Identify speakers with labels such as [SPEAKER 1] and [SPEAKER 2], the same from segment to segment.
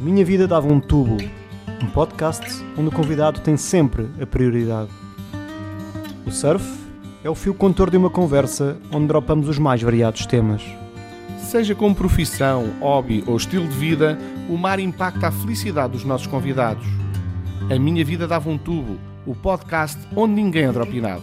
[SPEAKER 1] A minha vida dava um tubo, um podcast onde o convidado tem sempre a prioridade. O surf é o fio contor de uma conversa onde dropamos os mais variados temas.
[SPEAKER 2] Seja como profissão, hobby ou estilo de vida, o mar impacta a felicidade dos nossos convidados. A minha vida dava um tubo, o podcast onde ninguém é dropinado.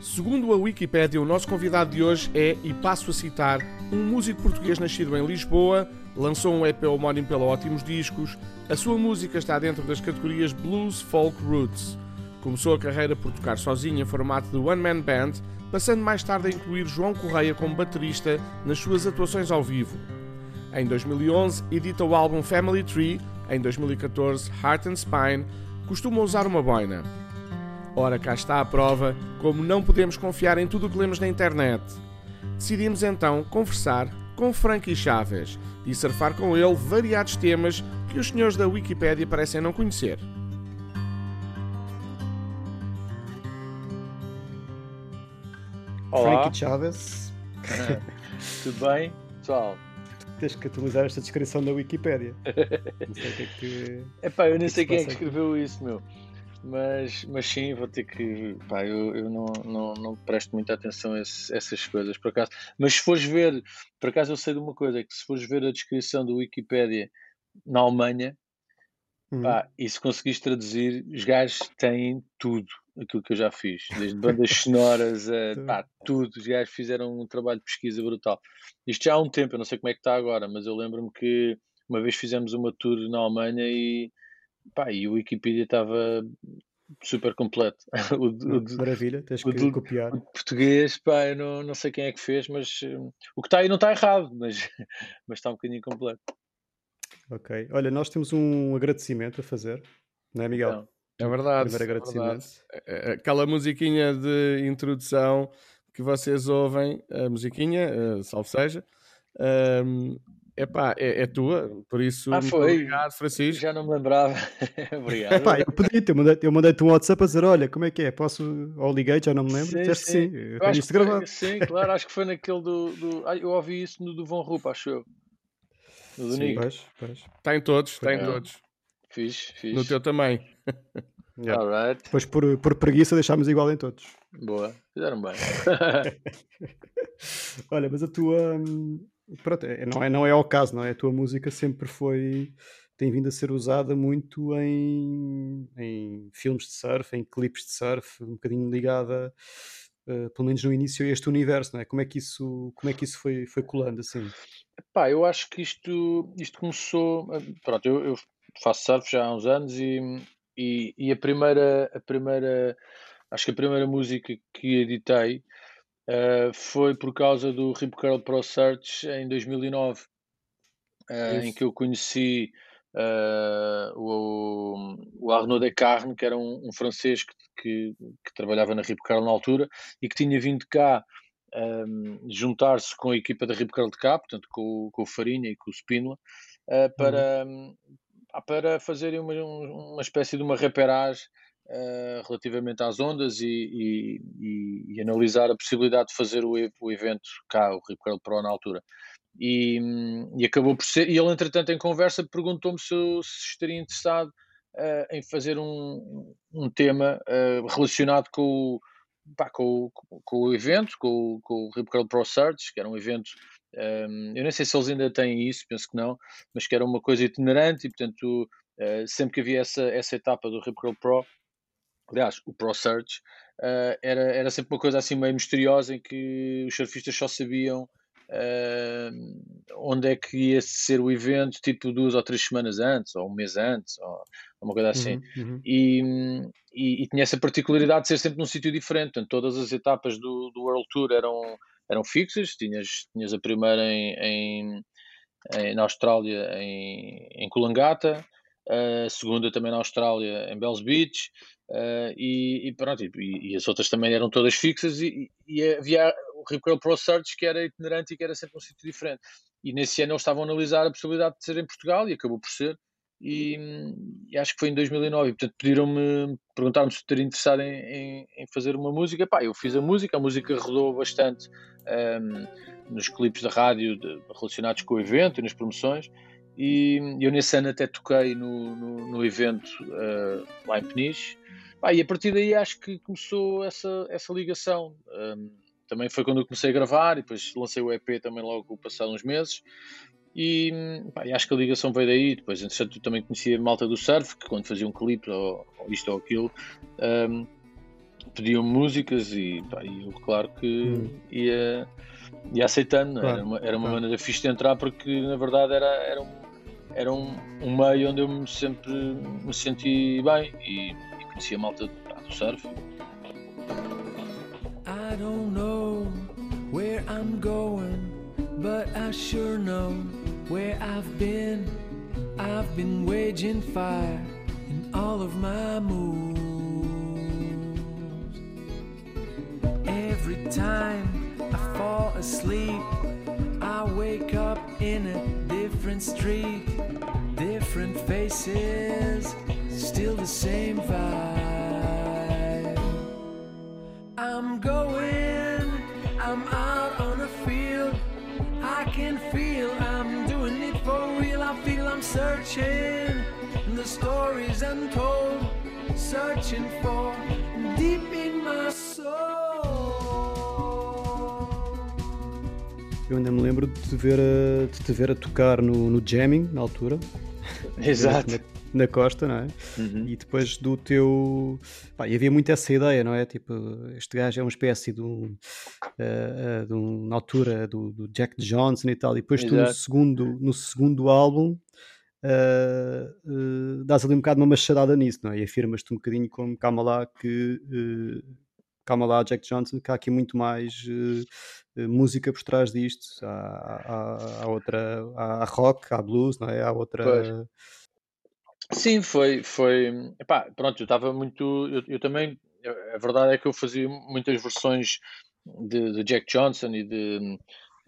[SPEAKER 2] Segundo a Wikipédia, o nosso convidado de hoje é, e passo a citar, um músico português nascido em Lisboa, lançou um EP homónimo pela Ótimos Discos, a sua música está dentro das categorias Blues, Folk, Roots. Começou a carreira por tocar sozinho em formato de One Man Band, passando mais tarde a incluir João Correia como baterista nas suas atuações ao vivo. Em 2011, edita o álbum Family Tree, em 2014, Heart and Spine, costuma usar uma boina. Ora, cá está a prova como não podemos confiar em tudo o que lemos na internet. Decidimos então conversar com Frankie Chaves e surfar com ele variados temas que os senhores da Wikipédia parecem não conhecer.
[SPEAKER 1] Olá. Frankie Chaves.
[SPEAKER 3] Tudo bem, pessoal?
[SPEAKER 1] Tens que atualizar esta descrição da Wikipédia. não sei o que é que.
[SPEAKER 3] Epá, eu nem sei quem é que escreveu isso, meu. Mas, mas sim, vou ter que. Pá, eu, eu não, não, não presto muita atenção a esse, essas coisas, por acaso. Mas se fores ver, por acaso eu sei de uma coisa, é que se fores ver a descrição do Wikipédia na Alemanha, uhum. pá, e se conseguires traduzir, os gajos têm tudo aquilo que eu já fiz, desde bandas sonoras a pá, tudo. Os gajos fizeram um trabalho de pesquisa brutal. Isto já há um tempo, eu não sei como é que está agora, mas eu lembro-me que uma vez fizemos uma tour na Alemanha e Pá, e o Wikipedia estava super completo.
[SPEAKER 1] o, o, Maravilha, tens que o, copiar. O
[SPEAKER 3] português, pá, eu não, não sei quem é que fez, mas um, o que está aí não está errado, mas, mas está um bocadinho completo.
[SPEAKER 1] Ok. Olha, nós temos um agradecimento a fazer, não é, Miguel? Então,
[SPEAKER 2] é verdade. Primeiro agradecimento. É verdade. Aquela musiquinha de introdução que vocês ouvem, a musiquinha, uh, salve seja, um, Epá, é, é tua, por isso.
[SPEAKER 3] Ah, foi.
[SPEAKER 2] Obrigado, Francisco.
[SPEAKER 3] Já não me lembrava. obrigado.
[SPEAKER 1] Epá, eu podia-te, eu mandei-te eu mandei um WhatsApp a dizer: olha, como é que é? Posso. Ou liguei, já não me lembro. Sim, sim. sim. Eu, eu tenho isto gravado.
[SPEAKER 3] Sim, claro, acho que foi naquele do. do... Ah, eu ouvi isso no do Von Rupp, acho eu.
[SPEAKER 1] No do sim, Nico. Pois, pois.
[SPEAKER 2] Está em todos, está em todos.
[SPEAKER 3] Fiz, fiz.
[SPEAKER 2] No teu também.
[SPEAKER 3] yeah. Alright.
[SPEAKER 1] Depois, por, por preguiça, deixámos igual em todos.
[SPEAKER 3] Boa, fizeram bem.
[SPEAKER 1] olha, mas a tua. Hum, pronto, é, não, é, não é ao caso, não é? A tua música sempre foi. tem vindo a ser usada muito em, em filmes de surf, em clipes de surf, um bocadinho ligada, uh, pelo menos no início, este universo, não é? Como é que isso, como é que isso foi, foi colando assim?
[SPEAKER 3] Pá, eu acho que isto, isto começou. Eh, pronto, eu, eu faço surf já há uns anos e, e, e, a primeira. A primeira acho que a primeira música que editei Uh, foi por causa do Rip Curl Pro Search em 2009, uh, eh, em que eu conheci uh, o, o, Arnaud Descarnes, que era um, um francês que, que, que, trabalhava na Rip Curl na altura e que tinha vindo cá um, juntar-se com a equipa da Rip Curl de cá, portanto com, com o Farinha e com o Spínola, para, uhum. para fazerem uma, uma espécie de uma reperagem uh, relativamente às ondas e, e, e, analisar a possibilidade de fazer o, o evento cá, o Rio Curl Pro na altura. E, e, acabou por ser. E ele, entretanto, em conversa, perguntou-me se se estaria interessado uh, em fazer um, um tema uh, relacionado com o, pá, com, com, o evento, com, com o Rip Curl Pro Search, que era um evento. Um, eu nem sei se eles ainda têm isso, penso que não, mas que era uma coisa itinerante e, portanto, uh, sempre que havia essa, essa etapa do Rip Curl Pro, aliás, o Pro Search, uh, era, era sempre uma coisa assim meio misteriosa em que os surfistas só sabiam uh, onde é que ia ser o evento, tipo duas ou três semanas antes, ou um mês antes, ou uma coisa assim. Uhum, uhum. E, e, e, tinha essa particularidade de ser sempre num sítio diferente. Portanto, todas as etapas do, do World Tour eram, eram fixas. Tinhas, tinhas a primeira em, em, em na Austrália, em, em Coolangatta a segunda também na Austrália, em Bells Beach, uh, e, e, pronto, e, e, as outras também eram todas fixas, e, e havia o Rio Curl Pro Search que era itinerante e que era sempre um sítio diferente. E nesse ano eles estavam a analisar a possibilidade de ser em Portugal, e acabou por ser, e, e acho que foi em 2009, e portanto pediram-me, perguntaram-me se estaria interessado em, em, em, fazer uma música, pá, eu fiz a música, a música rodou bastante um, nos clipes da rádio de, relacionados com o evento e nas promoções, E eu nesse ano até toquei no, no, no evento uh, lá em Peniche. Ah, e a partir daí acho que começou essa, essa ligação. Um, também foi quando eu comecei a gravar e depois lancei o EP também logo passado uns meses. E, pá, acho que a ligação veio daí. Depois, entretanto, eu também conhecia a malta do surf, que quando fazia um clipe ou, ou isto ou aquilo, um, pediam músicas e, pá, eu, claro que hum. ia, ia aceitando. Claro. Era uma, era uma claro. maneira fixe de entrar, porque na verdade era, era, um, era um, um meio onde eu me sempre me senti bem e, e conhecia a malta do surf. I don't know where I'm going, but I sure know where I've been. I've been waging fire in all of my moves. Every time I fall asleep, I wake up in a different street, different faces, still the same vibe. I'm going, I'm out on a field, I can feel I'm doing it for real. I feel I'm searching, the stories untold, searching for deep in my
[SPEAKER 1] Eu ainda me lembro de te ver a, de te ver a tocar no, no jamming, na altura.
[SPEAKER 3] Exato.
[SPEAKER 1] Na, na costa, não é? Uhum. E depois do teu. Pá, e havia muito essa ideia, não é? Tipo, este gajo é uma espécie de um. Uh, uh, de um na altura do, do, Jack Johnson e tal. E depois Exato. tu no segundo, no segundo álbum. Uh, dás ali um bocado uma machadada nisso, não é? E afirmas-te um bocadinho como calma lá que calma lá, Jack Johnson, que há aqui muito mais música por trás disto. Há, há, há, outra, há rock, há blues, não é? Há outra. Pois.
[SPEAKER 3] Sim, foi, foi. Epá, pronto, eu estava muito. Eu, eu, também. A verdade é que eu fazia muitas versões de, de Jack Johnson e de,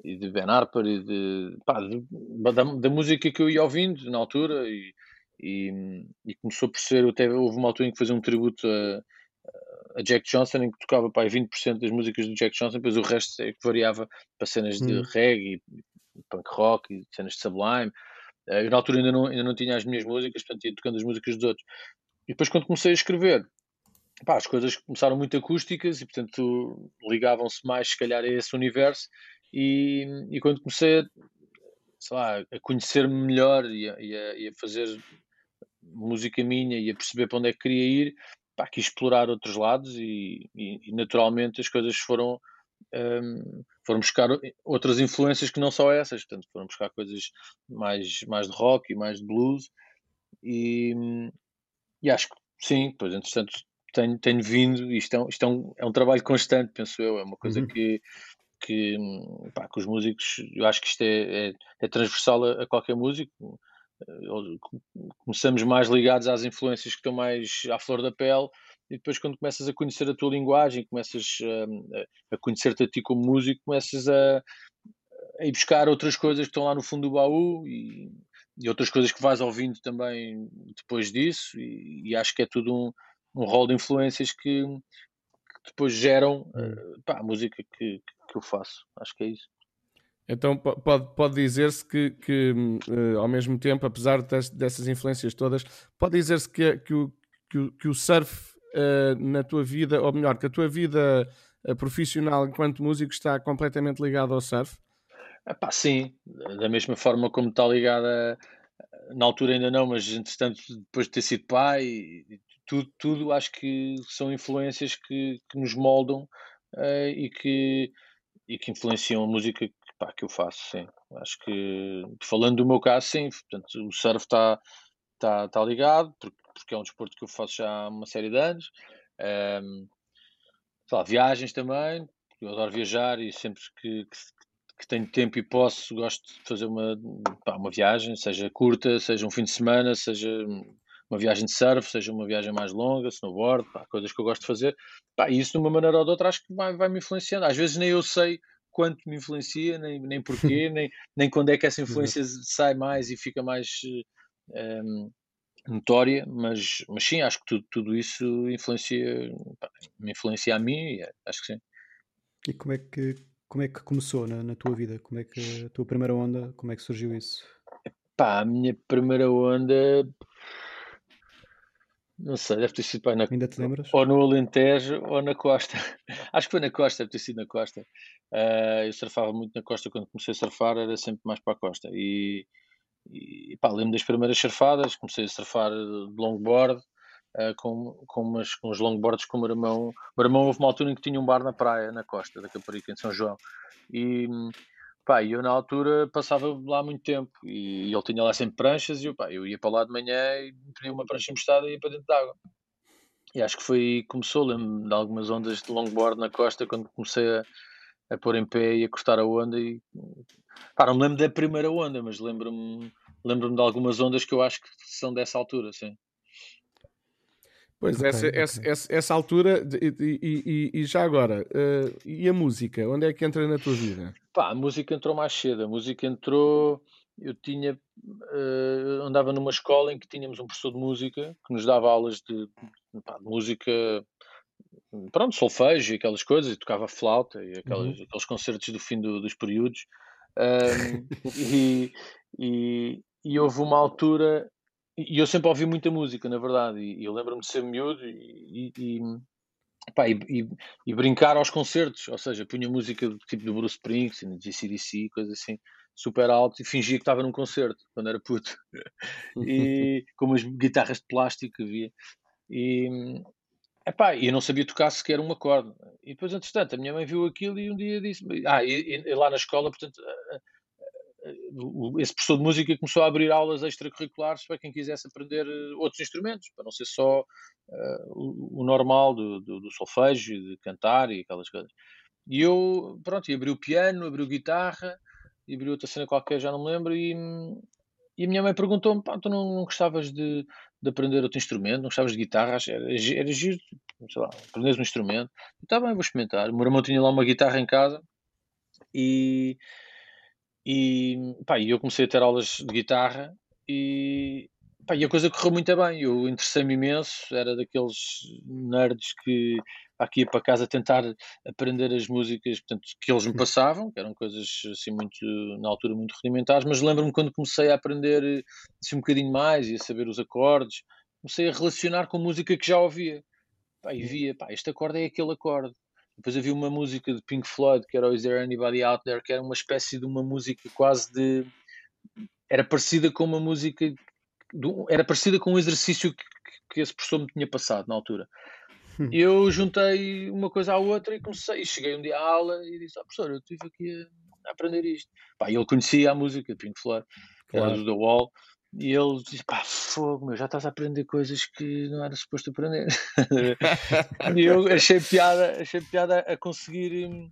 [SPEAKER 3] e de Ben Harper e de, pá, de da, da, música que eu ia ouvindo na altura e, e, e começou por ser. Até houve uma altura em que fazia um tributo a a Jack Johnson, em que tocava pá, 20% das músicas do Jack Johnson, depois o resto é que variava para cenas de hum. reggae, punk rock e cenas de sublime. Uh, eu na altura ainda não, ainda não tinha as minhas músicas, portanto ia tocando as músicas dos outros. E depois quando comecei a escrever, pá, as coisas começaram muito acústicas e portanto ligavam-se mais se calhar a esse universo e, e quando comecei a, lá, a conhecer-me melhor e a, e, a, e a fazer música minha e a perceber para onde é que queria ir, pá, quis explorar outros lados e, e, e naturalmente as coisas foram um, foram buscar outras influências que não só essas, portanto foram buscar coisas mais, mais de rock e mais de blues. E, e acho que sim, pois entretanto tenho, tenho vindo, isto, é, isto é, um, é um trabalho constante, penso eu, é uma coisa uhum. que, que, pá, que os músicos, eu acho que isto é, é, é transversal a, a qualquer músico, começamos mais ligados às influências que estão mais à flor da pele e depois quando começas a conhecer a tua linguagem, começas hum, a, a conhecer-te a ti como músico, começas a, a ir buscar outras coisas que estão lá no fundo do baú e, e outras coisas que vais ouvindo também depois disso e, e acho que é tudo um, um rol de influências que, que depois geram uh, pá, a música que, que eu faço. Acho que é isso.
[SPEAKER 2] Então pode, pode dizer-se que, que uh, ao mesmo tempo, apesar dessas influências todas, pode dizer-se que, que, o, que, o, que o surf uh, na tua vida, ou melhor, que a tua vida uh, profissional enquanto músico está completamente ligada ao surf?
[SPEAKER 3] Epá, sim, da mesma forma como está ligada, na altura ainda não, mas entretanto, depois de ter sido pai, tudo, tudo acho que são influências que, que nos moldam e que e que influenciam a música pá, que eu faço, sim. Acho que, falando do meu caso, sim. Portanto, o surf está tá, tá ligado, porque, porque é um desporto que eu faço já há uma série de anos. Um, lá, viagens também, eu adoro viajar e sempre que, que, que, tenho tempo e posso, gosto de fazer uma, pá, uma viagem, seja curta, seja um fim de semana, seja uma viagem de surf, seja uma viagem mais longa, snowboard, pá, coisas que eu gosto de fazer. Pá, e isso, de uma maneira ou de outra, acho que vai, vai me influenciando. Às vezes nem eu sei quanto me influencia, nem, nem porquê, nem, nem quando é que essa influência sai mais e fica mais um, ehm, notória, mas, mas sim, acho que tudo, tudo isso influencia, me influencia a mim acho que sim.
[SPEAKER 1] E como é que, como é que começou na, na tua vida? Como é que a tua primeira onda, como é que surgiu isso?
[SPEAKER 3] Pá, a minha primeira onda. Não sei, deve ter sido pá, na,
[SPEAKER 1] Ainda te lembras?
[SPEAKER 3] ou no Alentejo ou na Costa. Acho que foi na Costa, deve ter sido na Costa. Uh, eu surfava muito na Costa quando comecei a surfar, era sempre mais para a Costa. E, e pá, lembro das primeiras surfadas, comecei a surfar de longboard. Uh, com, com, umas, com uns longboards com o meu irmão. O meu irmão houve uma altura em que tinha um bar na praia, na costa da Caparica, em São João. E, Pá, eu na altura passava lá muito tempo e, ele tinha lá sempre pranchas e eu, pá, eu ia para lá de manhã e pedia uma prancha emprestada e ia para dentro de água. E acho que foi aí começou, lembro de algumas ondas de longboard na costa quando comecei a, a pôr em pé e a cortar a onda e pá, não me lembro da primeira onda, mas lembro-me lembro-me de algumas ondas que eu acho que são dessa altura, sim.
[SPEAKER 2] Pois, okay, essa, okay. Essa, essa, essa, altura, e, e, e, já agora, uh, e a música, onde é que entra na tua vida?
[SPEAKER 3] Pá, a música entrou mais cedo, a música entrou, eu tinha, uh, andava numa escola em que tínhamos um professor de música, que nos dava aulas de, pá, de música, pronto, solfejo e aquelas coisas, e tocava flauta e aquelas, uhum. aqueles concertos do fim do, dos períodos, um, e, e, e houve uma altura e eu sempre ouvi muita música, na verdade, e, eu lembro-me de ser miúdo e, e, pá, e, e, brincar aos concertos, ou seja, punha música do tipo do Bruce Springsteen, de CDC, coisa assim, super alto, e fingia que estava num concerto, quando era puto, e com umas guitarras de plástico que havia, e Epá, eu não sabia tocar sequer um acorde. E depois, entretanto, a minha mãe viu aquilo e um dia disse Ah, e, e lá na escola, portanto, esse professor de música começou a abrir aulas extracurriculares para quem quisesse aprender eh, outros instrumentos, para não ser só uh, o, o, normal do, do, do solfejo, de cantar e aquelas coisas. E eu, pronto, e abri o piano, abri a guitarra, e abri outra cena qualquer, já não me lembro, e, e a minha mãe perguntou-me, pá, tu não, não gostavas de, de, aprender outro instrumento, não gostavas de guitarra, era, era giro, sei lá, um instrumento. Está bem, vou experimentar. O meu irmão tinha lá uma guitarra em casa, e e, pá, eu comecei a ter aulas de guitarra e, pá, e a coisa correu muito bem. Eu interessei-me imenso, era daqueles nerds que aqui ia para casa tentar aprender as músicas portanto, que eles me passavam, que eram coisas assim muito, na altura, muito rudimentares, mas lembro-me quando comecei a aprender assim, um bocadinho mais e a saber os acordes, comecei a relacionar com música que já ouvia. Pá, e via, pá, este acorde é aquele acorde. Depois havia uma música de Pink Floyd que era Is There Anybody Out There, que era uma espécie de uma música quase de. Era parecida com uma música. Era parecida com um exercício que, que esse professor me tinha passado na altura. Hum. Eu juntei uma coisa à outra e comecei. E cheguei um dia à aula e disse: Ah, professor, eu estive aqui a aprender isto. Pá, ele conhecia a música de Pink Floyd, claro. era do The Wall. E ele disse: pá, fogo, meu, já estás a aprender coisas que não era suposto aprender. e eu achei piada, achei piada a conseguir hum,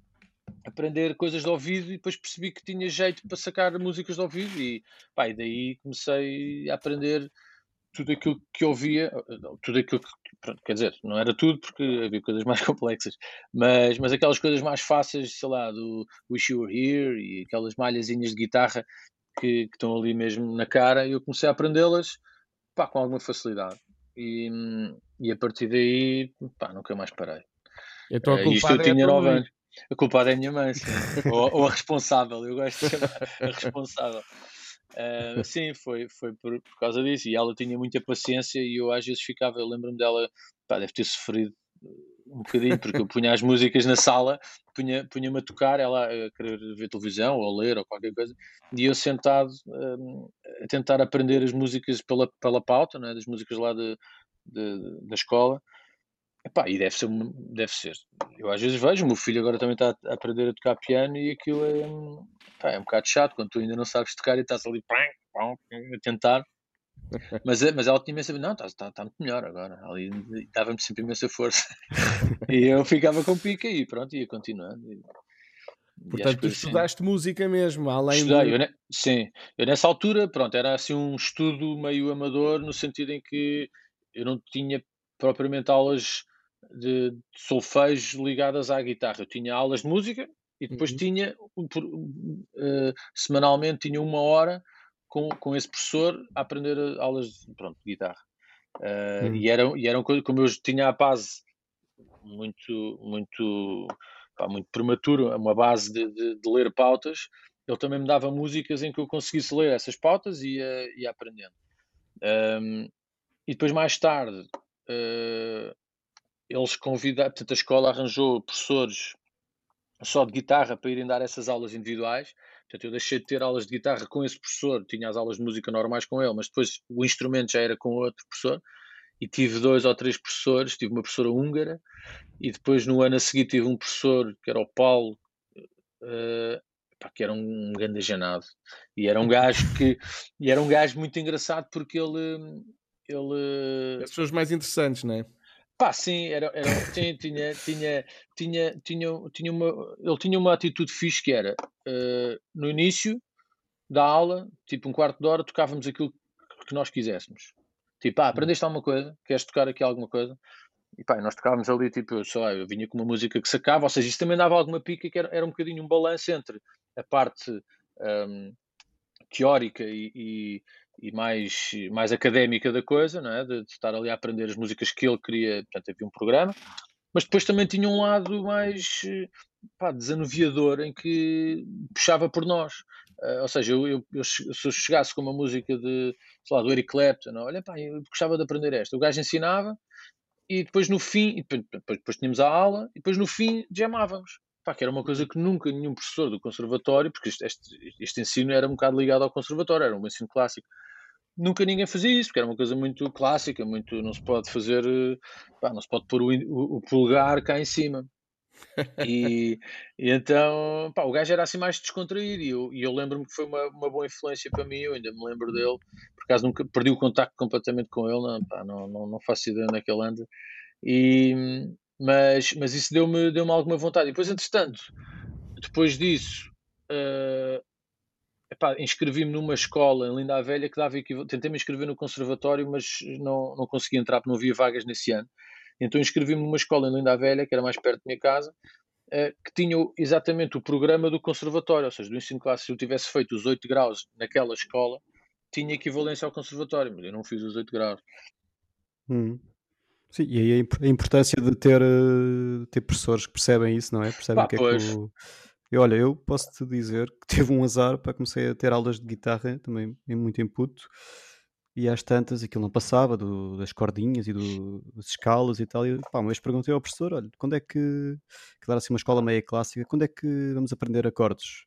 [SPEAKER 3] aprender coisas de ouvido e depois percebi que tinha jeito para sacar músicas de ouvido e, pá, e daí comecei a aprender tudo aquilo que ouvia, tudo aquilo que, pronto, quer dizer, não era tudo porque havia coisas mais complexas, mas, mas aquelas coisas mais fáceis, sei lá, do Wish You Were Here e aquelas malhazinhas de guitarra que, que estão ali mesmo na cara e eu comecei a aprendê-las com alguma facilidade. E, e a partir daí, pá, nunca mais parei.
[SPEAKER 2] Então, uh, isto eu tinha é 9 anos.
[SPEAKER 3] A culpada é a minha mãe, ou, ou, a responsável, eu gosto de chamar a responsável. Uh, sim, foi, foi por, por, causa disso. E ela tinha muita paciência e eu às vezes ficava, eu lembro-me dela, pá, deve ter sofrido um bocadinho, porque eu punha as músicas na sala, punha-me punha a tocar, ela a querer ver televisão ou ler ou qualquer coisa, e eu sentado um, a tentar aprender as músicas pela, pela pauta, né, das músicas lá de, de da escola. Epá, e deve ser, deve ser. Eu às vezes vejo, o meu filho agora também está a aprender a tocar piano e aquilo é, pá, é um bocado chato quando tu ainda não sabes tocar e estás ali a tentar mas, mas ela tinha imensa. Não, está tá, tá muito melhor agora. Ali dava-me sempre imensa força. e eu ficava com pica e pronto, ia continuando. E,
[SPEAKER 2] Portanto, tu estudaste assim, música mesmo, além
[SPEAKER 3] Estudei, de... eu ne... sim. Eu nessa altura, pronto, era assim um estudo meio amador, no sentido em que eu não tinha propriamente aulas de solfejo ligadas à guitarra. Eu tinha aulas de música e depois uhum. tinha, uh, semanalmente, tinha uma hora com, com esse professor a aprender aulas de, pronto, de guitarra. Uh, hum. E eram, e eram como eu tinha a base muito, muito, pá, muito prematuro, uma base de, de, de, ler pautas, ele também me dava músicas em que eu conseguisse ler essas pautas e ia, ia aprendendo. Um, e depois, mais tarde, uh, eles convidaram, portanto, a escola arranjou professores só de guitarra para irem dar essas aulas individuais. Portanto, eu deixei de ter aulas de guitarra com esse professor, tinha as aulas de música normais com ele, mas depois o instrumento já era com outro professor. E tive dois ou três professores, tive uma professora húngara, e depois no ano a seguir tive um professor que era o Paulo, uh, pá, que era um grande janado. E era um gajo que e era um gajo muito engraçado porque ele. ele
[SPEAKER 2] As pessoas mais interessantes, não é?
[SPEAKER 3] Pá, sim, era, era, tinha, tinha, tinha, tinha, tinha, uma, ele tinha uma atitude fixe que era uh, no início da aula, tipo um quarto de hora, tocávamos aquilo que nós quiséssemos. Tipo, ah, aprendeste alguma coisa? Queres tocar aqui alguma coisa? E pá, nós tocávamos ali, tipo, sei lá, eu vinha com uma música que sacava, ou seja, isso também dava alguma pica, que era, era um bocadinho um balanço entre a parte um, teórica e, e, e mais, mais académica da coisa, não é? de, de, estar ali a aprender as músicas que ele queria, portanto havia um programa, mas depois também tinha um lado mais pá, desanuviador em que puxava por nós. Uh, ou seja, eu, eu, eu, se eu chegasse com uma música de, sei lá, do Eric Clapton, olha pá, eu gostava de aprender esta, o gajo ensinava e depois no fim, depois, depois tínhamos a aula e depois no fim jamávamos. Pá, que era uma coisa que nunca nenhum professor do conservatório, porque este, este, este ensino era um bocado ligado ao conservatório, era um ensino clássico, nunca ninguém fazia isso, porque era uma coisa muito clássica, muito não se pode fazer, pá, não se pode pôr o, o, o pulgar cá em cima. e, e, então pá, o gajo era assim mais descontraído e eu, eu lembro-me que foi uma, uma boa influência para mim, eu ainda me lembro dele, por acaso nunca perdi o contacto completamente com ele, não, pá, não, não, não faço ideia onde é que ele anda. E, mas, mas isso deu-me deu alguma vontade. E depois, entretanto, depois disso, uh, inscrevi-me numa escola em Linda a Velha que dava equivalente. Tentei me inscrever no conservatório, mas não, não consegui entrar porque não havia vagas nesse ano. Então inscrevi-me numa escola em Linda a Velha, que era mais perto da minha casa, uh, que tinha exatamente o programa do conservatório, ou seja, do ensino clássico. Se eu tivesse feito os 8 graus naquela escola, tinha equivalência ao conservatório, mas eu não fiz os 8 graus.
[SPEAKER 1] Hum. Sim, e aí a importância de ter, eh, ter professores que percebem isso, não é? Percebem o que é que o... E olha, eu posso te dizer que tive um azar para comecei a ter aulas de guitarra também em muito input e às tantas aquilo não passava do, das cordinhas e do, das escalas e tal. E pá, uma vez perguntei ao professor: olha, quando é que, que era assim uma escola meia clássica, quando é que vamos aprender acordes?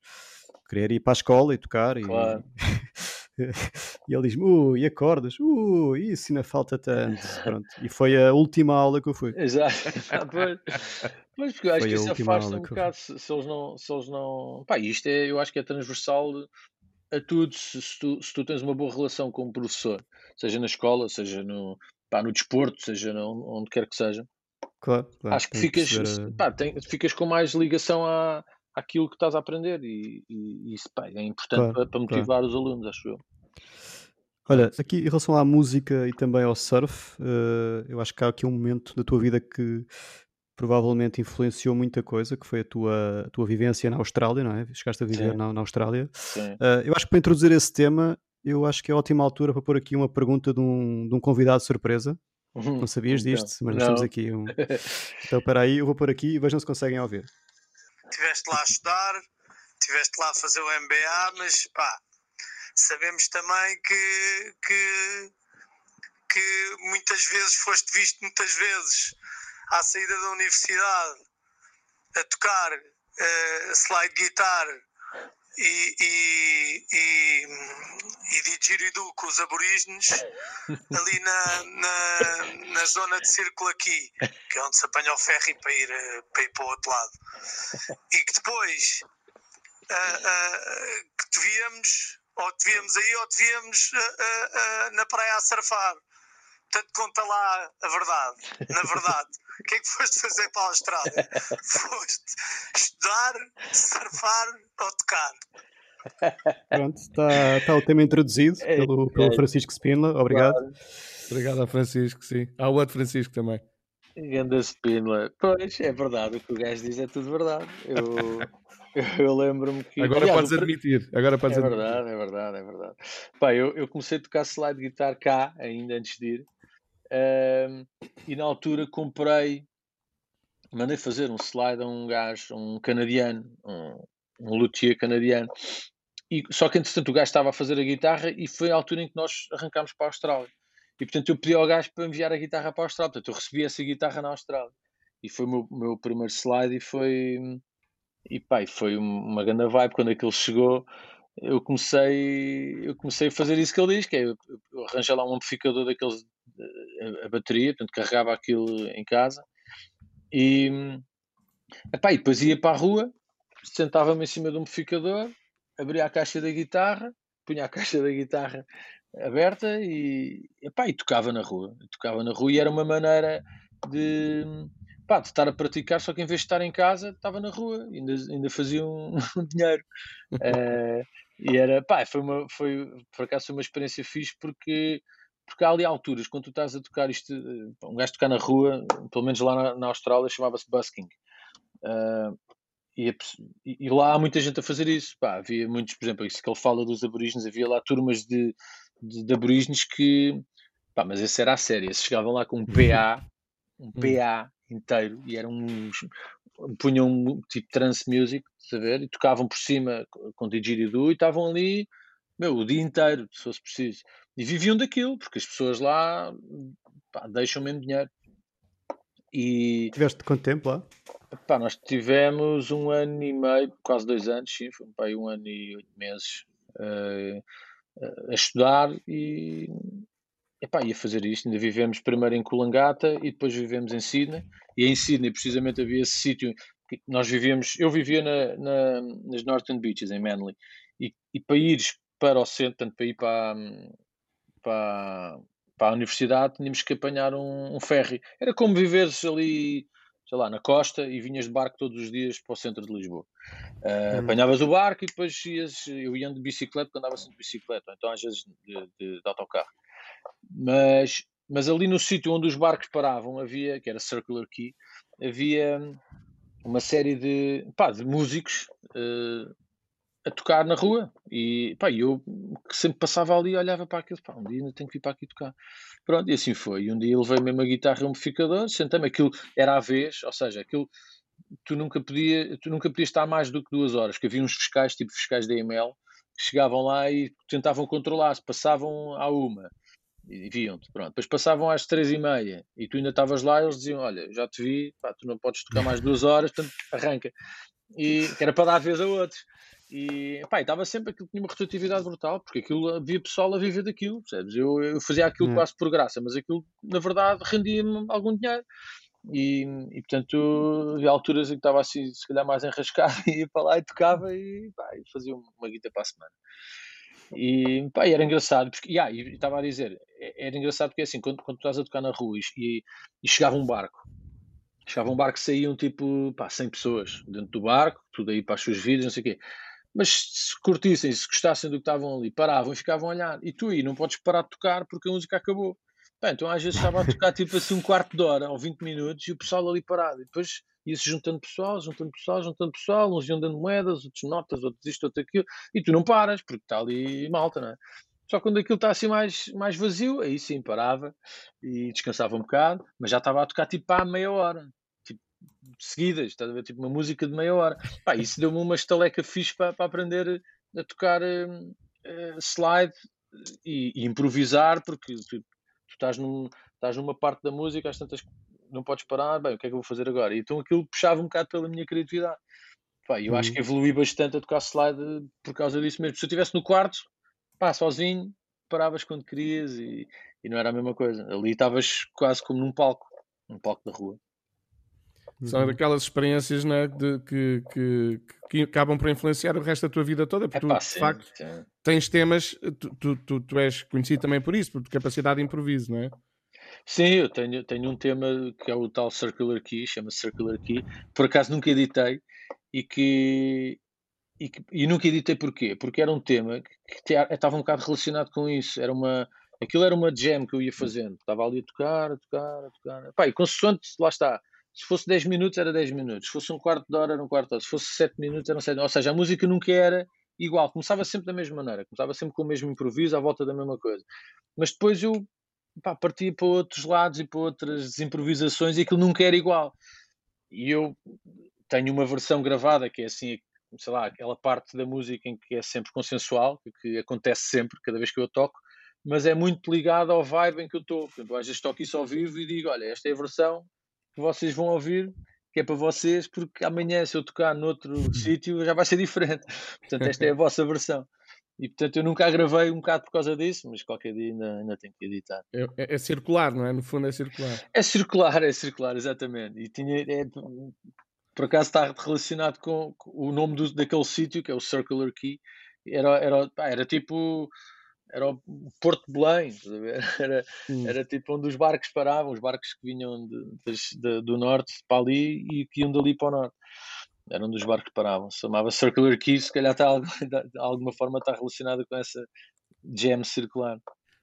[SPEAKER 1] Queria ir para a escola e tocar claro. e, e ele diz-me, uh, e acordas? Uh, isso ainda falta tanto. Pronto. E foi a última aula que eu fui.
[SPEAKER 3] Exato. Mas porque eu acho foi que isso afasta um bocado se, se, eles não. Se eles não... Pá, isto é, eu acho que é transversal a tudo se, se, tu, se tu tens uma boa relação com o professor, seja na escola, seja no, pá, no desporto, seja no, onde quer que seja.
[SPEAKER 1] Claro, claro,
[SPEAKER 3] acho que ficas, que pá, tem, ficas com mais ligação à, àquilo que estás a aprender e, e isso pá, é importante claro, para, para, motivar claro. os alunos, acho eu.
[SPEAKER 1] Olha, aqui em relação à música e também ao surf, uh, eu acho que há aqui um momento da tua vida que provavelmente influenciou muita coisa, que foi a tua, a tua vivência na Austrália, não é? Chegaste a viver na, na, Austrália. Uh, eu acho que para introduzir esse tema, eu acho que é ótima altura para pôr aqui uma pergunta de um, de um convidado surpresa. Uhum. Não sabias então, disto, mas nós temos aqui um. Então, para aí, eu vou pôr aqui e vejam se conseguem ouvir.
[SPEAKER 4] Estiveste lá a estudar, estiveste lá a fazer o MBA, mas pá, sabemos também que, que, que muitas vezes foste visto muitas vezes à saída da universidade a tocar uh, slide guitar e, e, e, e didgeridoo com os aborígenes ali na, na, na, zona de círculo aqui, que é onde se apanha o ferry para ir, eh, para ir para o outro lado. E que depois uh, uh, que devíamos, ou devíamos aí, ou devíamos uh, na praia a surfar. Portanto, conta lá a verdade. Na verdade, o que é que foste fazer para a Austrália? foste estudar, surfar ou tocar?
[SPEAKER 1] Pronto, está, está o tema introduzido é, pelo, pelo é, Francisco Spindler. Obrigado. Claro.
[SPEAKER 2] Obrigado ao Francisco, sim. Ao outro Francisco também.
[SPEAKER 3] Ganda Spindler. Pois, é verdade. O que o gajo diz é tudo verdade. Eu, eu lembro-me que.
[SPEAKER 2] Agora aliás, podes admitir. Agora podes
[SPEAKER 3] é
[SPEAKER 2] admitir.
[SPEAKER 3] verdade, é verdade, é verdade. Pá, eu, eu comecei a tocar slide guitar cá, ainda antes de ir. Uh, e na altura comprei, mandei fazer um slide a um gajo, um canadiano, um, um luthier canadiano, e, só que entretanto o gajo estava a fazer a guitarra e foi a altura em que nós arrancámos para a Austrália. E portanto eu pedi ao gajo para enviar a guitarra para a Austrália. Portanto eu recebi essa guitarra na Austrália. E foi o meu, meu primeiro slide e foi. E pá, foi uma grande vibe quando aquilo chegou. Eu comecei, eu comecei a fazer isso que ele diz, que é eu arranjei lá um amplificador daqueles a, bateria, portanto carregava aquilo em casa e, epá, e depois ia para a rua, sentava-me em cima do amplificador, abria a caixa da guitarra, punha a caixa da guitarra aberta e, epá, e tocava na rua. tocava na rua e era uma maneira de, pá, de estar a praticar, só que em vez de estar em casa, estava na rua, ainda, ainda fazia um, um dinheiro. uh, e era, pá, foi, uma, foi por acaso foi uma experiência fixe porque, porque há ali alturas, quando tu estás a tocar isto, eh, um gajo tocar na rua, pelo menos lá na, na Austrália, chamava-se busking. Uh, e, e, lá há muita gente a fazer isso. Pá, havia muitos, por exemplo, isso que ele fala dos aborígenes, havia lá turmas de, de, de aborígenes que, pá, mas esse era a série, eles chegavam lá com um PA, um hum. PA inteiro, e eram uns, punham tipo trance music, saber, e tocavam por cima com didgeridoo e estavam ali, meu, o dia inteiro, se fosse preciso. E viviam daquilo, porque as pessoas lá pá, deixam mesmo dinheiro.
[SPEAKER 1] E... Tiveste quanto tempo lá?
[SPEAKER 3] Pá, nós tivemos um ano e meio, quase dois anos, sim, foi pá, um ano e oito meses uh, a estudar e epá, ia fazer isto. Ainda vivemos primeiro em Kulangata e depois vivemos em Sydney. E em Sydney, precisamente, havia esse sítio que nós vivíamos. Eu vivia na, na, nas Northern Beaches, em Manly, e, e para ires para o centro, tanto para ir para, para, para a universidade, tínhamos que apanhar um, um ferry. Era como viveres ali sei lá, na costa e vinhas de barco todos os dias para o centro de Lisboa. Uh, hum. Apanhavas o barco e depois ias, eu ia de bicicleta, porque andava sempre de bicicleta, então às vezes de, de, de autocarro. Mas, mas ali no sítio onde os barcos paravam, havia, que era Circular Key, havia uma série de, pá, de músicos uh, a tocar na rua. E pá, eu que sempre passava ali olhava para aquilo, pá, um dia ainda tenho que vir para aqui tocar. Pronto, e assim foi. E um dia levei mesmo a guitarra e o amplificador, sentei-me, aquilo era à vez, ou seja, aquilo tu nunca, podia, tu nunca podias estar mais do que duas horas, que havia uns fiscais, tipo fiscais da EML, que chegavam lá e tentavam controlar, se passavam à uma e viam-te, pronto. Depois passavam às três e meia e tu ainda estavas lá e eles diziam, olha, já te vi, pá, tu não podes tocar mais duas horas, portanto arranca. E que era para dar a vez a outros. E pá, estava sempre aquilo tinha uma rotatividade brutal, porque aquilo havia pessoal a viver daquilo, percebes? Eu, eu fazia aquilo hum. quase por graça, mas aquilo na verdade rendia-me algum dinheiro. E, e portanto havia alturas em que estava assim, se calhar mais enrascado, e ia para lá e tocava e, pá, e fazia uma guita para a semana. E pá, era engraçado, porque, yeah, e estava a dizer, é, era engraçado porque assim, quando, quando tu estás a tocar na rua e, e chegava um barco, chegava um barco que saíam tipo pá, 100 pessoas dentro do barco, tudo aí para as suas vidas, não sei o quê. Mas se curtissem, se gostassem do que estavam ali, paravam e ficavam a olhar. E tu aí não podes parar de tocar porque a música acabou. Bem, então às vezes estava a tocar tipo assim um quarto de hora ou 20 minutos e o pessoal ali parado. E depois ia-se juntando pessoal, juntando pessoal, juntando pessoal, uns iam dando moedas, outros notas, outros isto, outro aquilo. E tu não paras porque está ali malta, não é? Só quando aquilo está assim mais, mais vazio, aí sim parava e descansava um bocado, mas já estava a tocar tipo há meia hora seguidas, estás a ver? Tipo uma música de meia hora. Pá, isso deu-me uma estaleca fixe para, para aprender a tocar uh, uh, slide e, e, improvisar, porque tu, tu estás, num, estás numa parte da música, às tantas não podes parar, bem, o que é que eu vou fazer agora? Então aquilo puxava um bocado pela minha criatividade. Pá, eu acho que uhum. evolui bastante a tocar slide por causa disso mesmo. Se eu estivesse no quarto, pá, sozinho, paravas quando querias e, e não era a mesma coisa. Ali estavas quase como num palco, num palco da rua.
[SPEAKER 2] São uhum. aquelas experiências né, de, que, que, que, acabam por influenciar o resto da tua vida toda, porque tu, de facto, sim. tens temas, tu, tu, tu, tu, és conhecido também por isso, por capacidade de improviso, não é?
[SPEAKER 3] Sim, eu tenho, tenho um tema que é o tal Circular Key, chama-se Circular Key, por acaso nunca editei e que, e, que, e nunca editei porquê? Porque era um tema que, que estava um bocado relacionado com isso, era uma, aquilo era uma jam que eu ia fazendo, estava ali a tocar, a tocar, a tocar, pá, e consoante, lá está, se fosse 10 minutos, era 10 minutos. Se fosse um quarto de hora, era um quarto de hora. Se fosse 7 minutos, era um 7 Ou seja, a música nunca era igual. Começava sempre da mesma maneira. Começava sempre com o mesmo improviso, à volta da mesma coisa. Mas depois eu pá, partia para outros lados e para outras improvisações e aquilo nunca era igual. E eu tenho uma versão gravada que é assim, sei lá, aquela parte da música em que é sempre consensual, que acontece sempre, cada vez que eu toco, mas é muito ligado ao vibe em que eu estou. Às vezes toco isso ao vivo e digo: olha, esta é a versão que vocês vão ouvir, que é para vocês, porque amanhã, se eu tocar noutro sítio, já vai ser diferente. Portanto, esta é a vossa versão. E portanto eu nunca a gravei um bocado por causa disso, mas qualquer dia ainda, ainda tenho que editar.
[SPEAKER 2] É, é, é, circular, não é? No fundo é circular.
[SPEAKER 3] É circular, é circular, exatamente. E tinha, é, por acaso está relacionado com, com o nome do, daquele sítio, que é o Circular Key. Era, era, era tipo era o Porto de Belém, era, era tipo onde os barcos paravam, os barcos que vinham de, de, do norte para ali e que iam dali para o norte. Era onde os barcos paravam. Se chamava Circular Key, se calhar está, de alguma forma está relacionado com essa jam circular.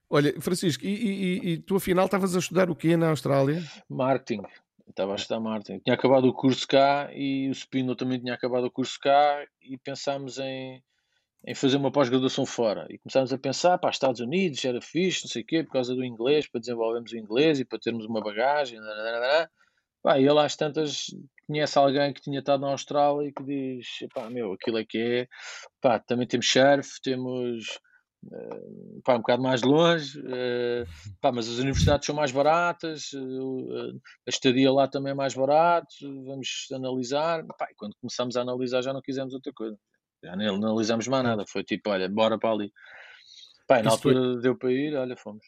[SPEAKER 2] Olha, Francisco, e, e, e tu afinal estavas a estudar o quê na Austrália?
[SPEAKER 3] Marketing. Estava a estudar marketing. Tinha acabado o curso cá e o Spino também tinha acabado o curso cá e pensámos em em fazer uma pós-graduação fora. E começámos a pensar, para Estados Unidos era fixe, não sei o quê, por causa do inglês, para desenvolvermos o inglês e para termos uma bagagem. Pá, e ele às tantas conhece alguém que tinha estado na Austrália e que diz, pá, meu, aquilo é que é, pá, também temos surf, temos uh, pá, um bocado mais longe, uh, pá, mas as universidades são mais baratas, uh, a estadia lá também é mais barato, vamos analisar, pá, quando começamos a analisar já não quisemos outra coisa. Já nem analisamos mais nada. Foi tipo, olha, bora para ali. Pá, na altura foi... deu para ir, olha, fomos.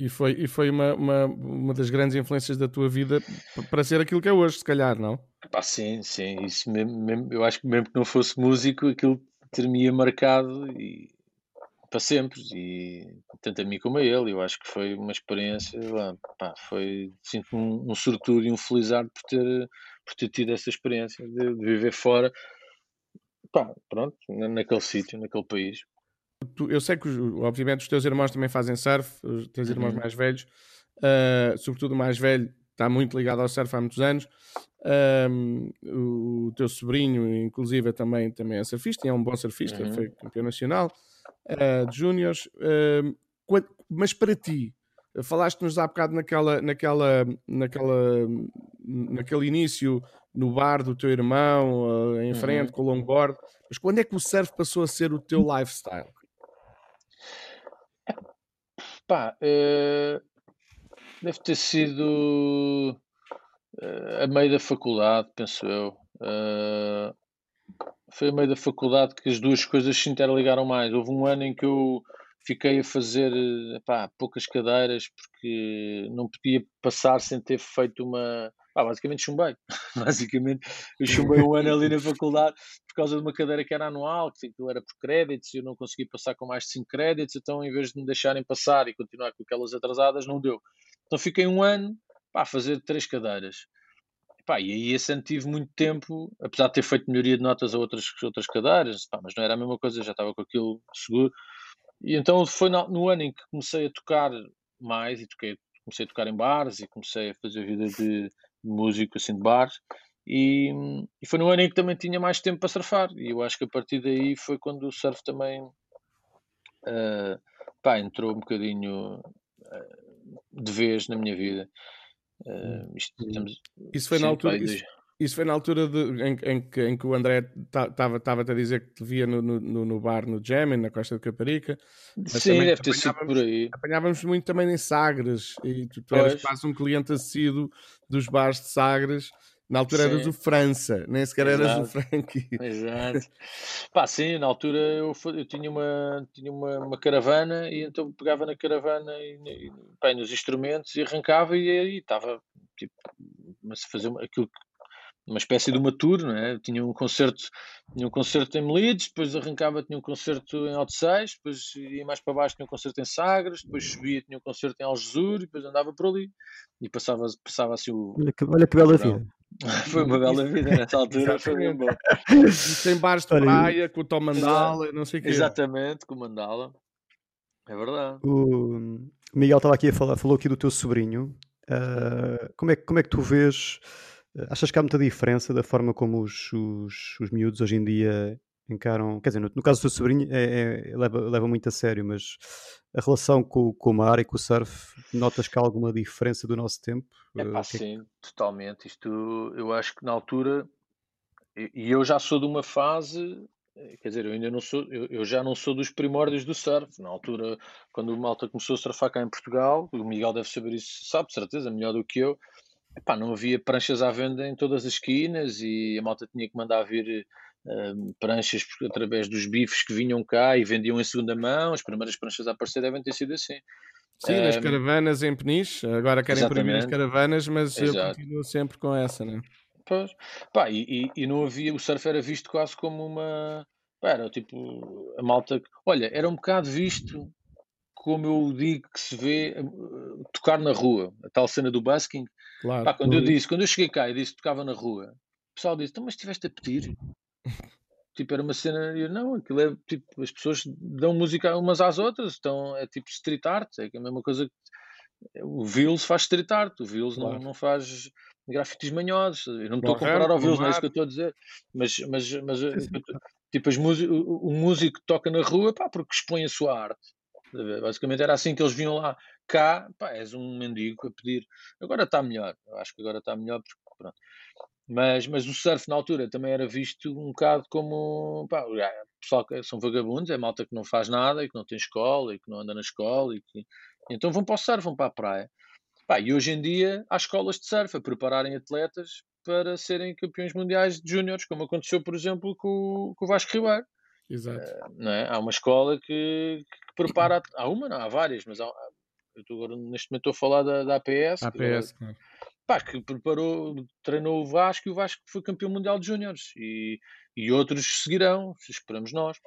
[SPEAKER 2] E foi, e foi uma, uma, uma das grandes influências da tua vida para ser aquilo que é hoje, se calhar, não?
[SPEAKER 3] Pá, sim, sim. Isso mesmo, mesmo, eu acho que mesmo que não fosse músico, aquilo ter-me marcado e, para sempre. E tanto a mim como a ele, eu acho que foi uma experiência. Pá, foi sinto um, um sortudo e um felizardo por ter, por ter tido essa experiência de, de viver fora pá, pronto, naquele sítio, naquele país.
[SPEAKER 2] Eu sei que, obviamente, os teus irmãos também fazem surf, os teus irmãos uhum. mais velhos, uh, sobretudo o mais velho, está muito ligado ao surf há muitos anos. o teu sobrinho, inclusive, também, também é surfista, é um bom surfista, uhum. foi campeão nacional uh, de júniores. Uh, mas para ti, falaste-nos há bocado naquela, naquela, naquela, naquele início no bar do teu irmão, uh, em frente, uhum. com o longboard. Mas quando é que o surf passou a ser o teu lifestyle?
[SPEAKER 3] Pá, uh, deve ter sido uh, a meio da faculdade, penso eu. foi a meio da faculdade que as duas coisas se interligaram mais. Houve um ano em que eu fiquei a fazer epá, poucas cadeiras porque não podia passar sem ter feito uma Pá, basicamente chumbei. basicamente, eu chumbei um ano ali na faculdade por causa de uma cadeira que era anual, que aquilo era por créditos, e eu não consegui passar com mais de 5 créditos, então em vez de me deixarem passar e continuar com aquelas atrasadas, não deu. Então fiquei um ano pá, a fazer três cadeiras. Pá, e aí esse ano tive muito tempo, apesar de ter feito melhoria de notas a outras, outras cadeiras, pá, mas não era a mesma coisa, já estava com aquilo seguro. E então foi no, no ano em que comecei a tocar mais e toquei, comecei a tocar em bares e comecei a fazer vida de músico assim de bares. E, e, foi no ano em que também tinha mais tempo para surfar. E eu acho que a partir daí foi quando o surf também uh, pá, entrou um bocadinho uh, de vez na minha vida. Uh, isto,
[SPEAKER 2] estamos, isso foi na altura. Isso, isso, foi na altura de, em, em, que, em que o André estava a dizer que te via no, no, no bar no Jam, na Costa de Caparica.
[SPEAKER 3] Sim, deve ter sido por aí.
[SPEAKER 2] Apanhávamos muito também em Sagres e tu, tu eras quase um cliente assíduo dos bares de Sagres. Na altura sim. eras o França, nem sequer Exato. eras o Frankie.
[SPEAKER 3] Exato. Pá, sim, na altura eu, eu tinha, uma, tinha uma, uma, caravana e então pegava na caravana e, e pá, nos instrumentos e arrancava e aí estava tipo, mas fazer aquilo que uma espécie de uma tour, não é? Tinha um concerto, tinha um concerto em Melides, depois arrancava, tinha um concerto em Odisseis, depois ia mais para baixo, tinha um concerto em Sagres, depois subia, tinha um concerto em Algesur, e depois andava por ali e passava, passava assim o.
[SPEAKER 1] Olha que, olha que bela vida.
[SPEAKER 3] foi uma bela vida nessa altura, foi bem bom.
[SPEAKER 2] Tem bares de praia, com o Tom Mandala, não sei o que.
[SPEAKER 3] Exatamente, com o Mandala. É verdade.
[SPEAKER 1] O Miguel estava aqui a falar, falou aqui do teu sobrinho. Uh, como, é, como é que tu vês Achas que há muita diferença da forma como os, os, os miúdos hoje em dia encaram? Quer dizer, no, no caso do teu sobrinho, é, é, leva, leva muito a sério, mas a relação com, com o mar e com o surf, notas que há alguma diferença do nosso tempo?
[SPEAKER 3] É pá, sim, totalmente. Isto, eu acho que na altura e, eu já sou de uma fase eh, quer dizer, eu ainda não sou, eu, eu, já não sou dos primórdios do surf. Na altura, quando o Malta começou a surfar cá em Portugal, o Miguel deve saber isso, sabe, certeza, melhor do que eu. Epá, não havia pranchas à venda em todas as esquinas e a malta tinha que mandar vir uh, pranchas através dos bifes que vinham cá e vendiam em segunda mão. As primeiras pranchas a aparecer devem ter sido assim.
[SPEAKER 2] Sim, nas caravanas em Peniche, agora querem Exatamente. proibir as caravanas, mas Exato. eu continuo sempre com essa, né?
[SPEAKER 3] Pois. Pá, e, e, não havia, o surf era visto quase como uma. Pá, era tipo, a malta. Olha, era um bocado visto como eu digo que se vê uh, tocar na rua, a tal cena do busking. Claro. Pá, quando eu disse, quando eu cheguei cá e disse que tocava na rua, o pessoal disse, então, mas estiveste a pedir? tipo, era uma cena, eu, não, aquilo é tipo, as pessoas dão música umas às outras, então é tipo street art, é a mesma coisa que o Vils faz street art, o Vils claro. não, não faz grafites manhosos. Eu não estou a comparar ao Vils, não é isso que eu estou a dizer. Mas, mas, mas tipo, as o, o músico toca na rua pá, porque expõe a sua arte. Basicamente era assim que eles vinham lá. Cá, pá, és um mendigo a pedir. Agora está melhor. Eu acho que agora está melhor porque, pronto. Mas, mas o surf na altura também era visto um bocado como pá, pessoal que são vagabundos, é malta que não faz nada e que não tem escola e que não anda na escola e que então vão para o surf, vão para a praia. Pá, e hoje em dia há escolas de surf a prepararem atletas para serem campeões mundiais de júniores, como aconteceu, por exemplo, com, com o Vasco Ribeiro.
[SPEAKER 2] Exato. Uh,
[SPEAKER 3] não é? Há uma escola que, que prepara. Há uma, não, há várias, mas há, eu estou agora, neste momento estou a falar da, da APS.
[SPEAKER 2] APS,
[SPEAKER 3] que, claro. Pá, que preparou, treinou o Vasco e o Vasco foi campeão mundial de júniores. E, e outros seguirão, esperamos nós.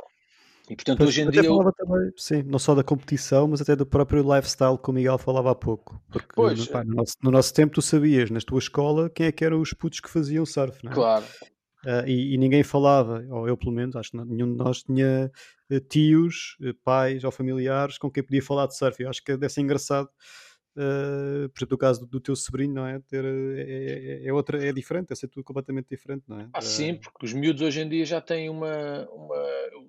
[SPEAKER 3] E portanto, pois, hoje em dia.
[SPEAKER 1] Falava também, sim, não só da competição, mas até do próprio lifestyle que o Miguel falava há pouco. Porque pois, no, pá, no, nosso, no, nosso, tempo tu sabias, na tua escola, quem é que eram os putos que faziam surf, não é?
[SPEAKER 3] Claro.
[SPEAKER 1] Uh, e, e, ninguém falava, ou eu pelo menos, acho que nenhum de nós tinha uh, tios, uh, pais ou familiares com quem podia falar de surf. Eu acho que deve ser engraçado Uh, por exemplo, o caso do, do, teu sobrinho, não é? Ter, é, é, é, outra, é diferente, é ser tudo completamente diferente, não é?
[SPEAKER 3] Ah, sim, porque os miúdos hoje em dia já têm uma. uma